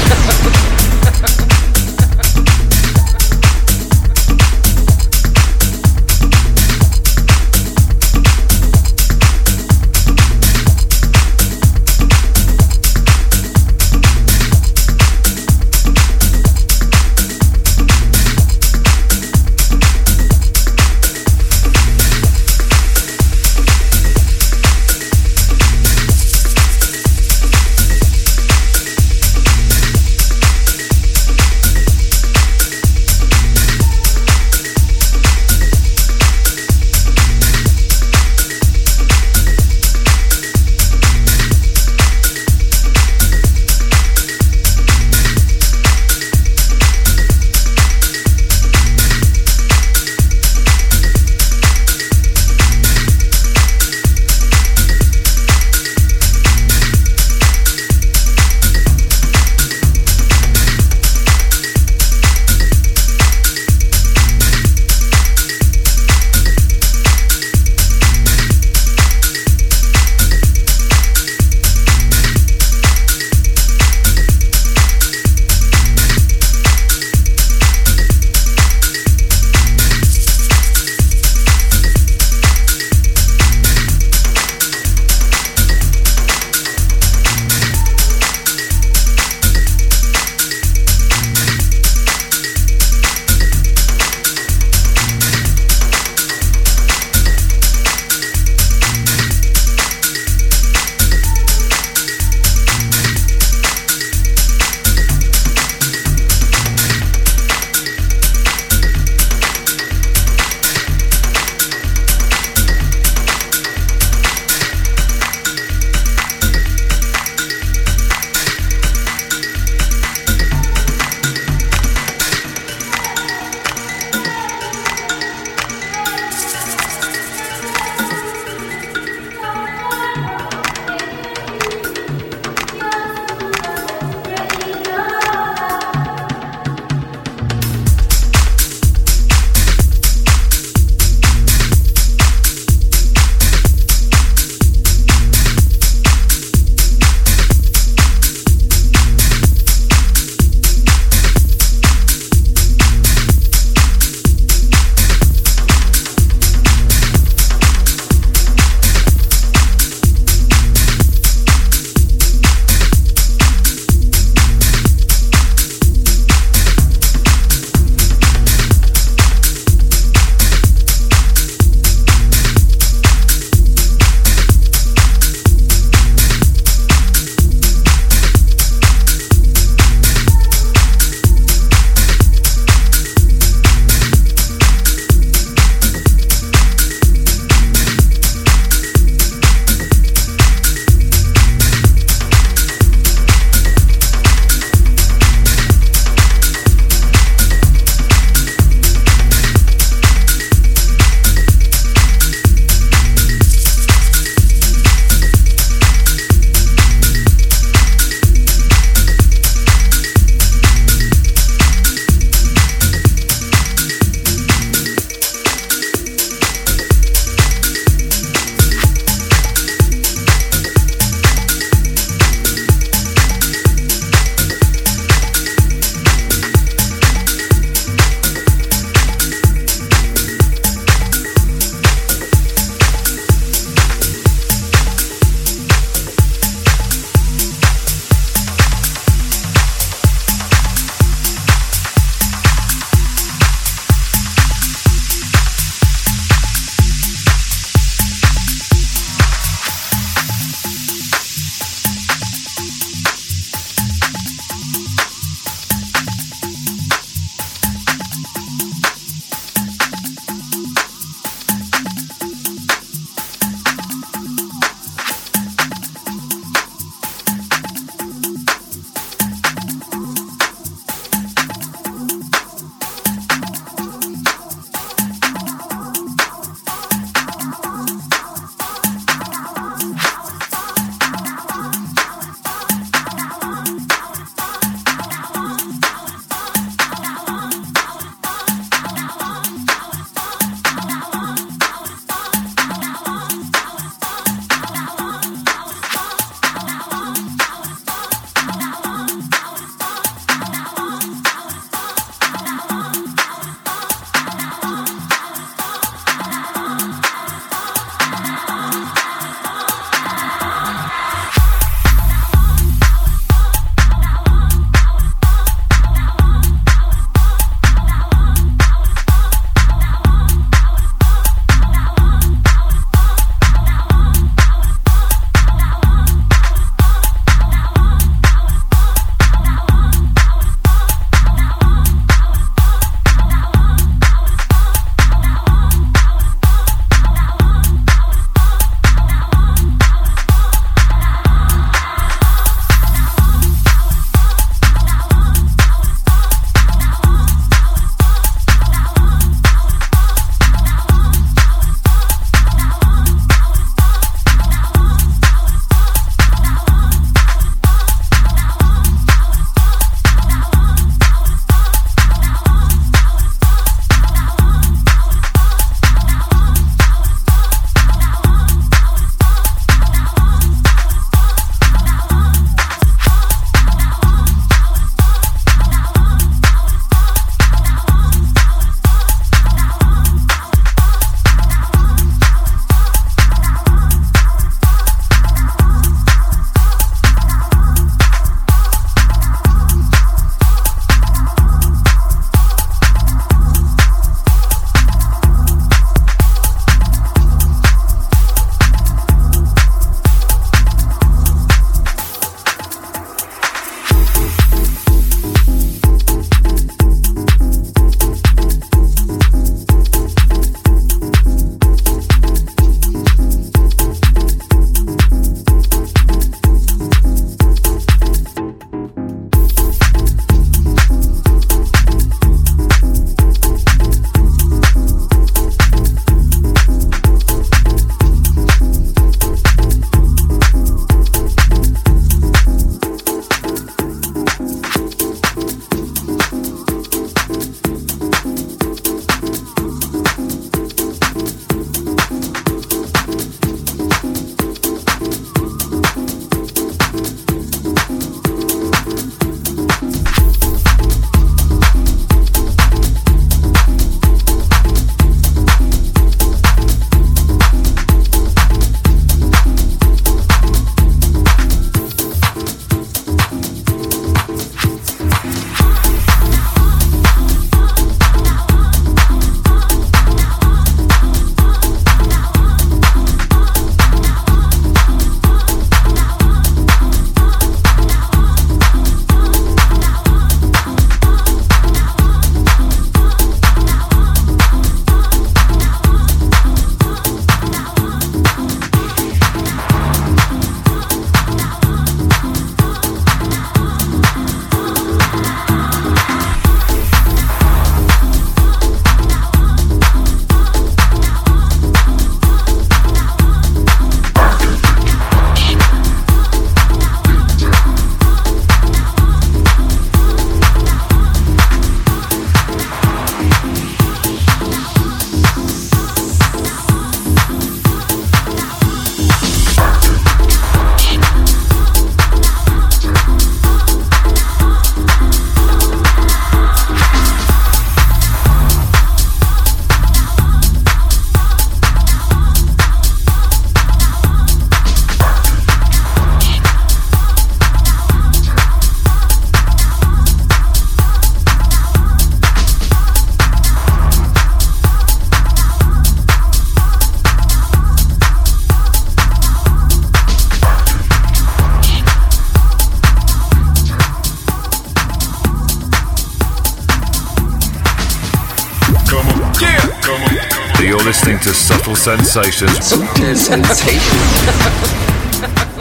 Subtle Sensations.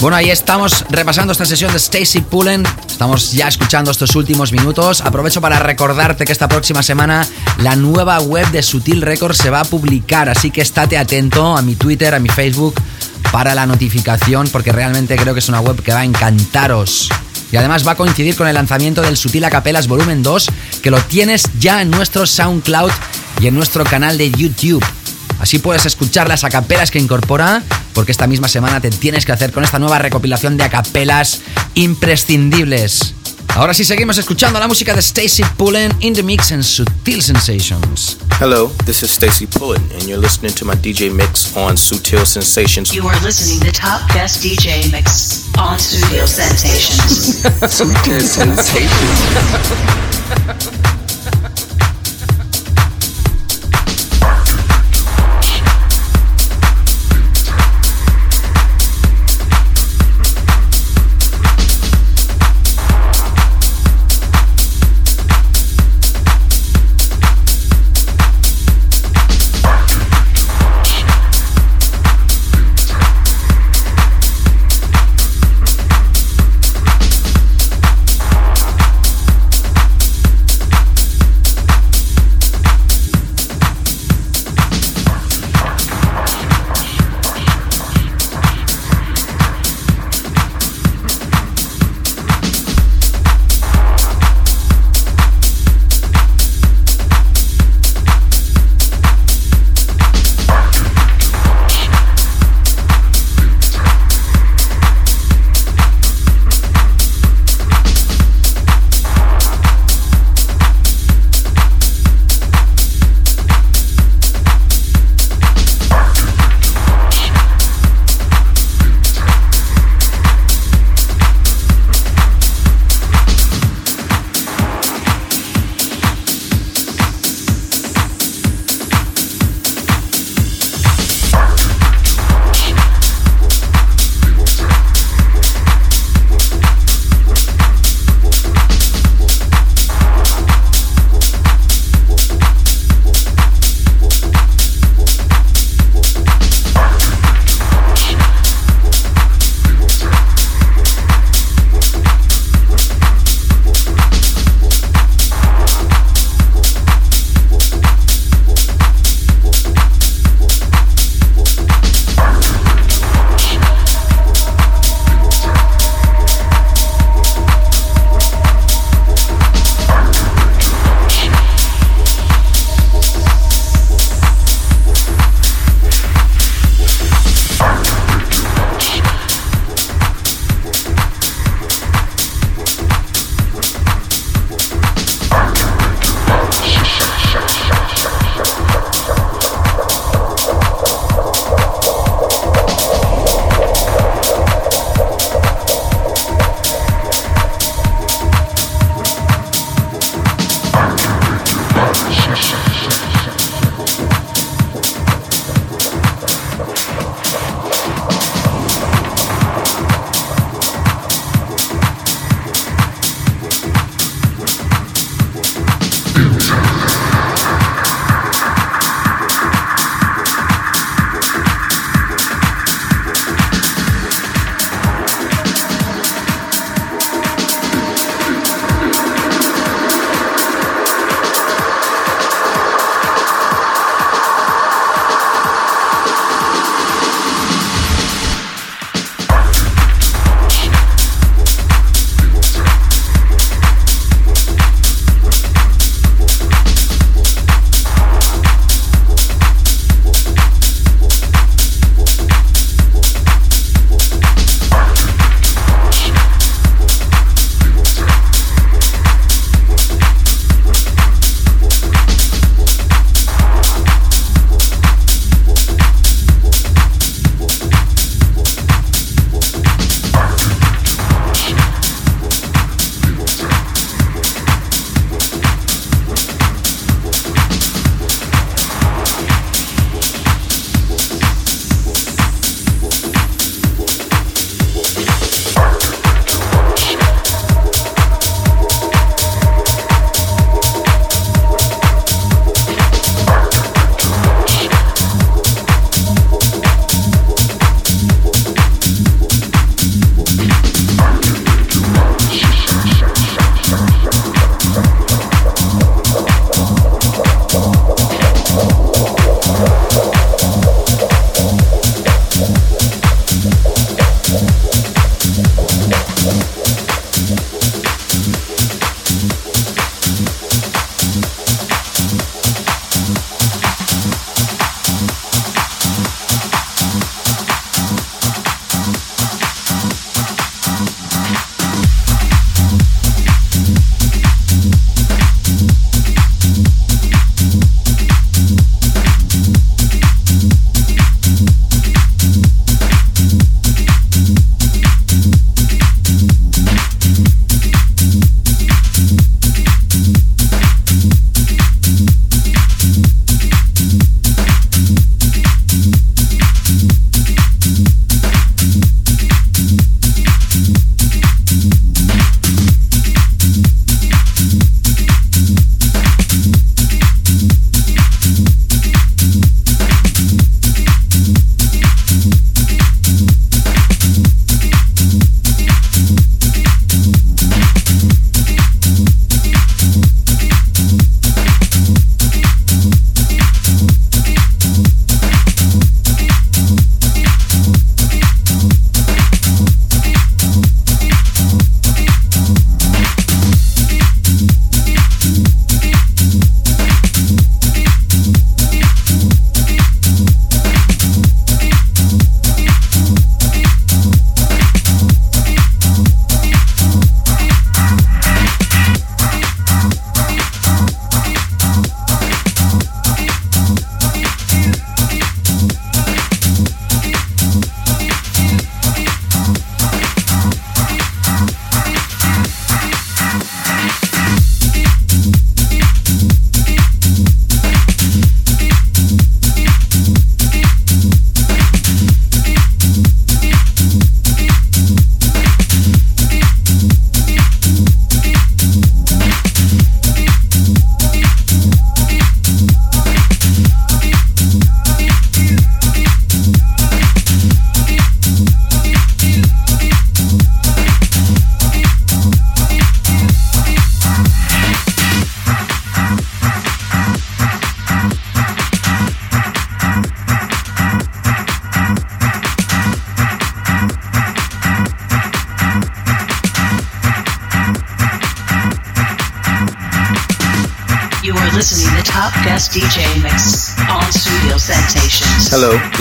Bueno, ahí estamos repasando esta sesión de Stacy Pullen. Estamos ya escuchando estos últimos minutos. Aprovecho para recordarte que esta próxima semana la nueva web de Sutil Records se va a publicar, así que estate atento a mi Twitter, a mi Facebook para la notificación, porque realmente creo que es una web que va a encantaros. Y además va a coincidir con el lanzamiento del Sutil Acapelas Volumen 2, que lo tienes ya en nuestro SoundCloud y en nuestro canal de YouTube. Así puedes escuchar las acapelas que incorpora, porque esta misma semana te tienes que hacer con esta nueva recopilación de acapelas imprescindibles. Ahora sí seguimos escuchando la música de Stacy Pullen in the mix en Sutil Sensations. Hello, this is Stacy Pullen, and you're listening to my DJ mix on Sutil Sensations. You are listening to Top Best DJ Mix on Studio Sensations. Sutil Sensations.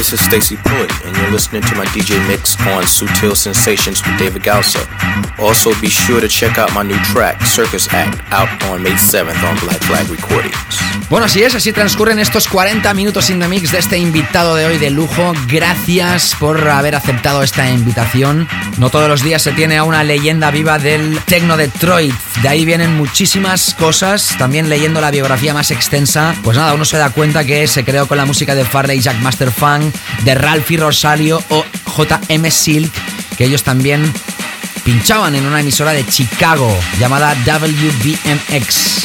this is Stacy Pullet, and you're listening to my DJ mix on Sutil Sensations with David Gausa. Also, be sure to check out my new track, Circus Act, out on May 7th on Black Flag Recordings. Bueno, así es, así transcurren estos 40 minutos in the mix de este invitado de hoy de lujo. Gracias por haber aceptado esta invitación. No todos los días se tiene a una leyenda viva del Tecno Detroit. De ahí vienen muchísimas cosas. También leyendo la biografía más extensa, pues nada, uno se da cuenta que se creó con la música de Farley Jack Master Funk, de Ralphie Rosario o JM Silk, que ellos también pinchaban en una emisora de Chicago llamada WBMX.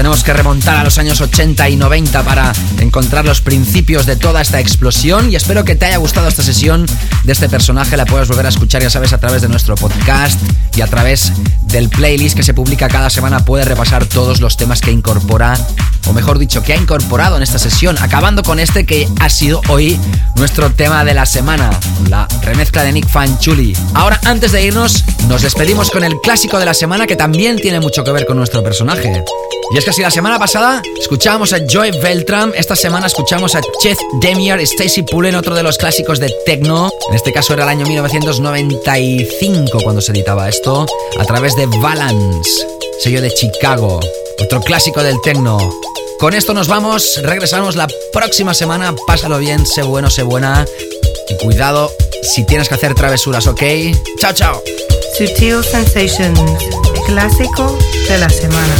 Tenemos que remontar a los años 80 y 90 para encontrar los principios de toda esta explosión y espero que te haya gustado esta sesión de este personaje. La puedes volver a escuchar, ya sabes, a través de nuestro podcast y a través del playlist que se publica cada semana. Puedes repasar todos los temas que incorpora, o mejor dicho, que ha incorporado en esta sesión, acabando con este que ha sido hoy nuestro tema de la semana, la remezcla de Nick Fanchuli. Ahora, antes de irnos, nos despedimos con el clásico de la semana que también tiene mucho que ver con nuestro personaje. Y es que si la semana pasada escuchábamos a Joy Beltram, esta semana escuchamos a Chet Demier, Stacy Pullen, otro de los clásicos de techno. En este caso era el año 1995 cuando se editaba esto, a través de Valance, sello de Chicago, otro clásico del techno. Con esto nos vamos, regresamos la próxima semana, pásalo bien, sé bueno, sé buena y cuidado si tienes que hacer travesuras, ¿ok? Chao, chao. Sutil Sensations, clásico de la semana.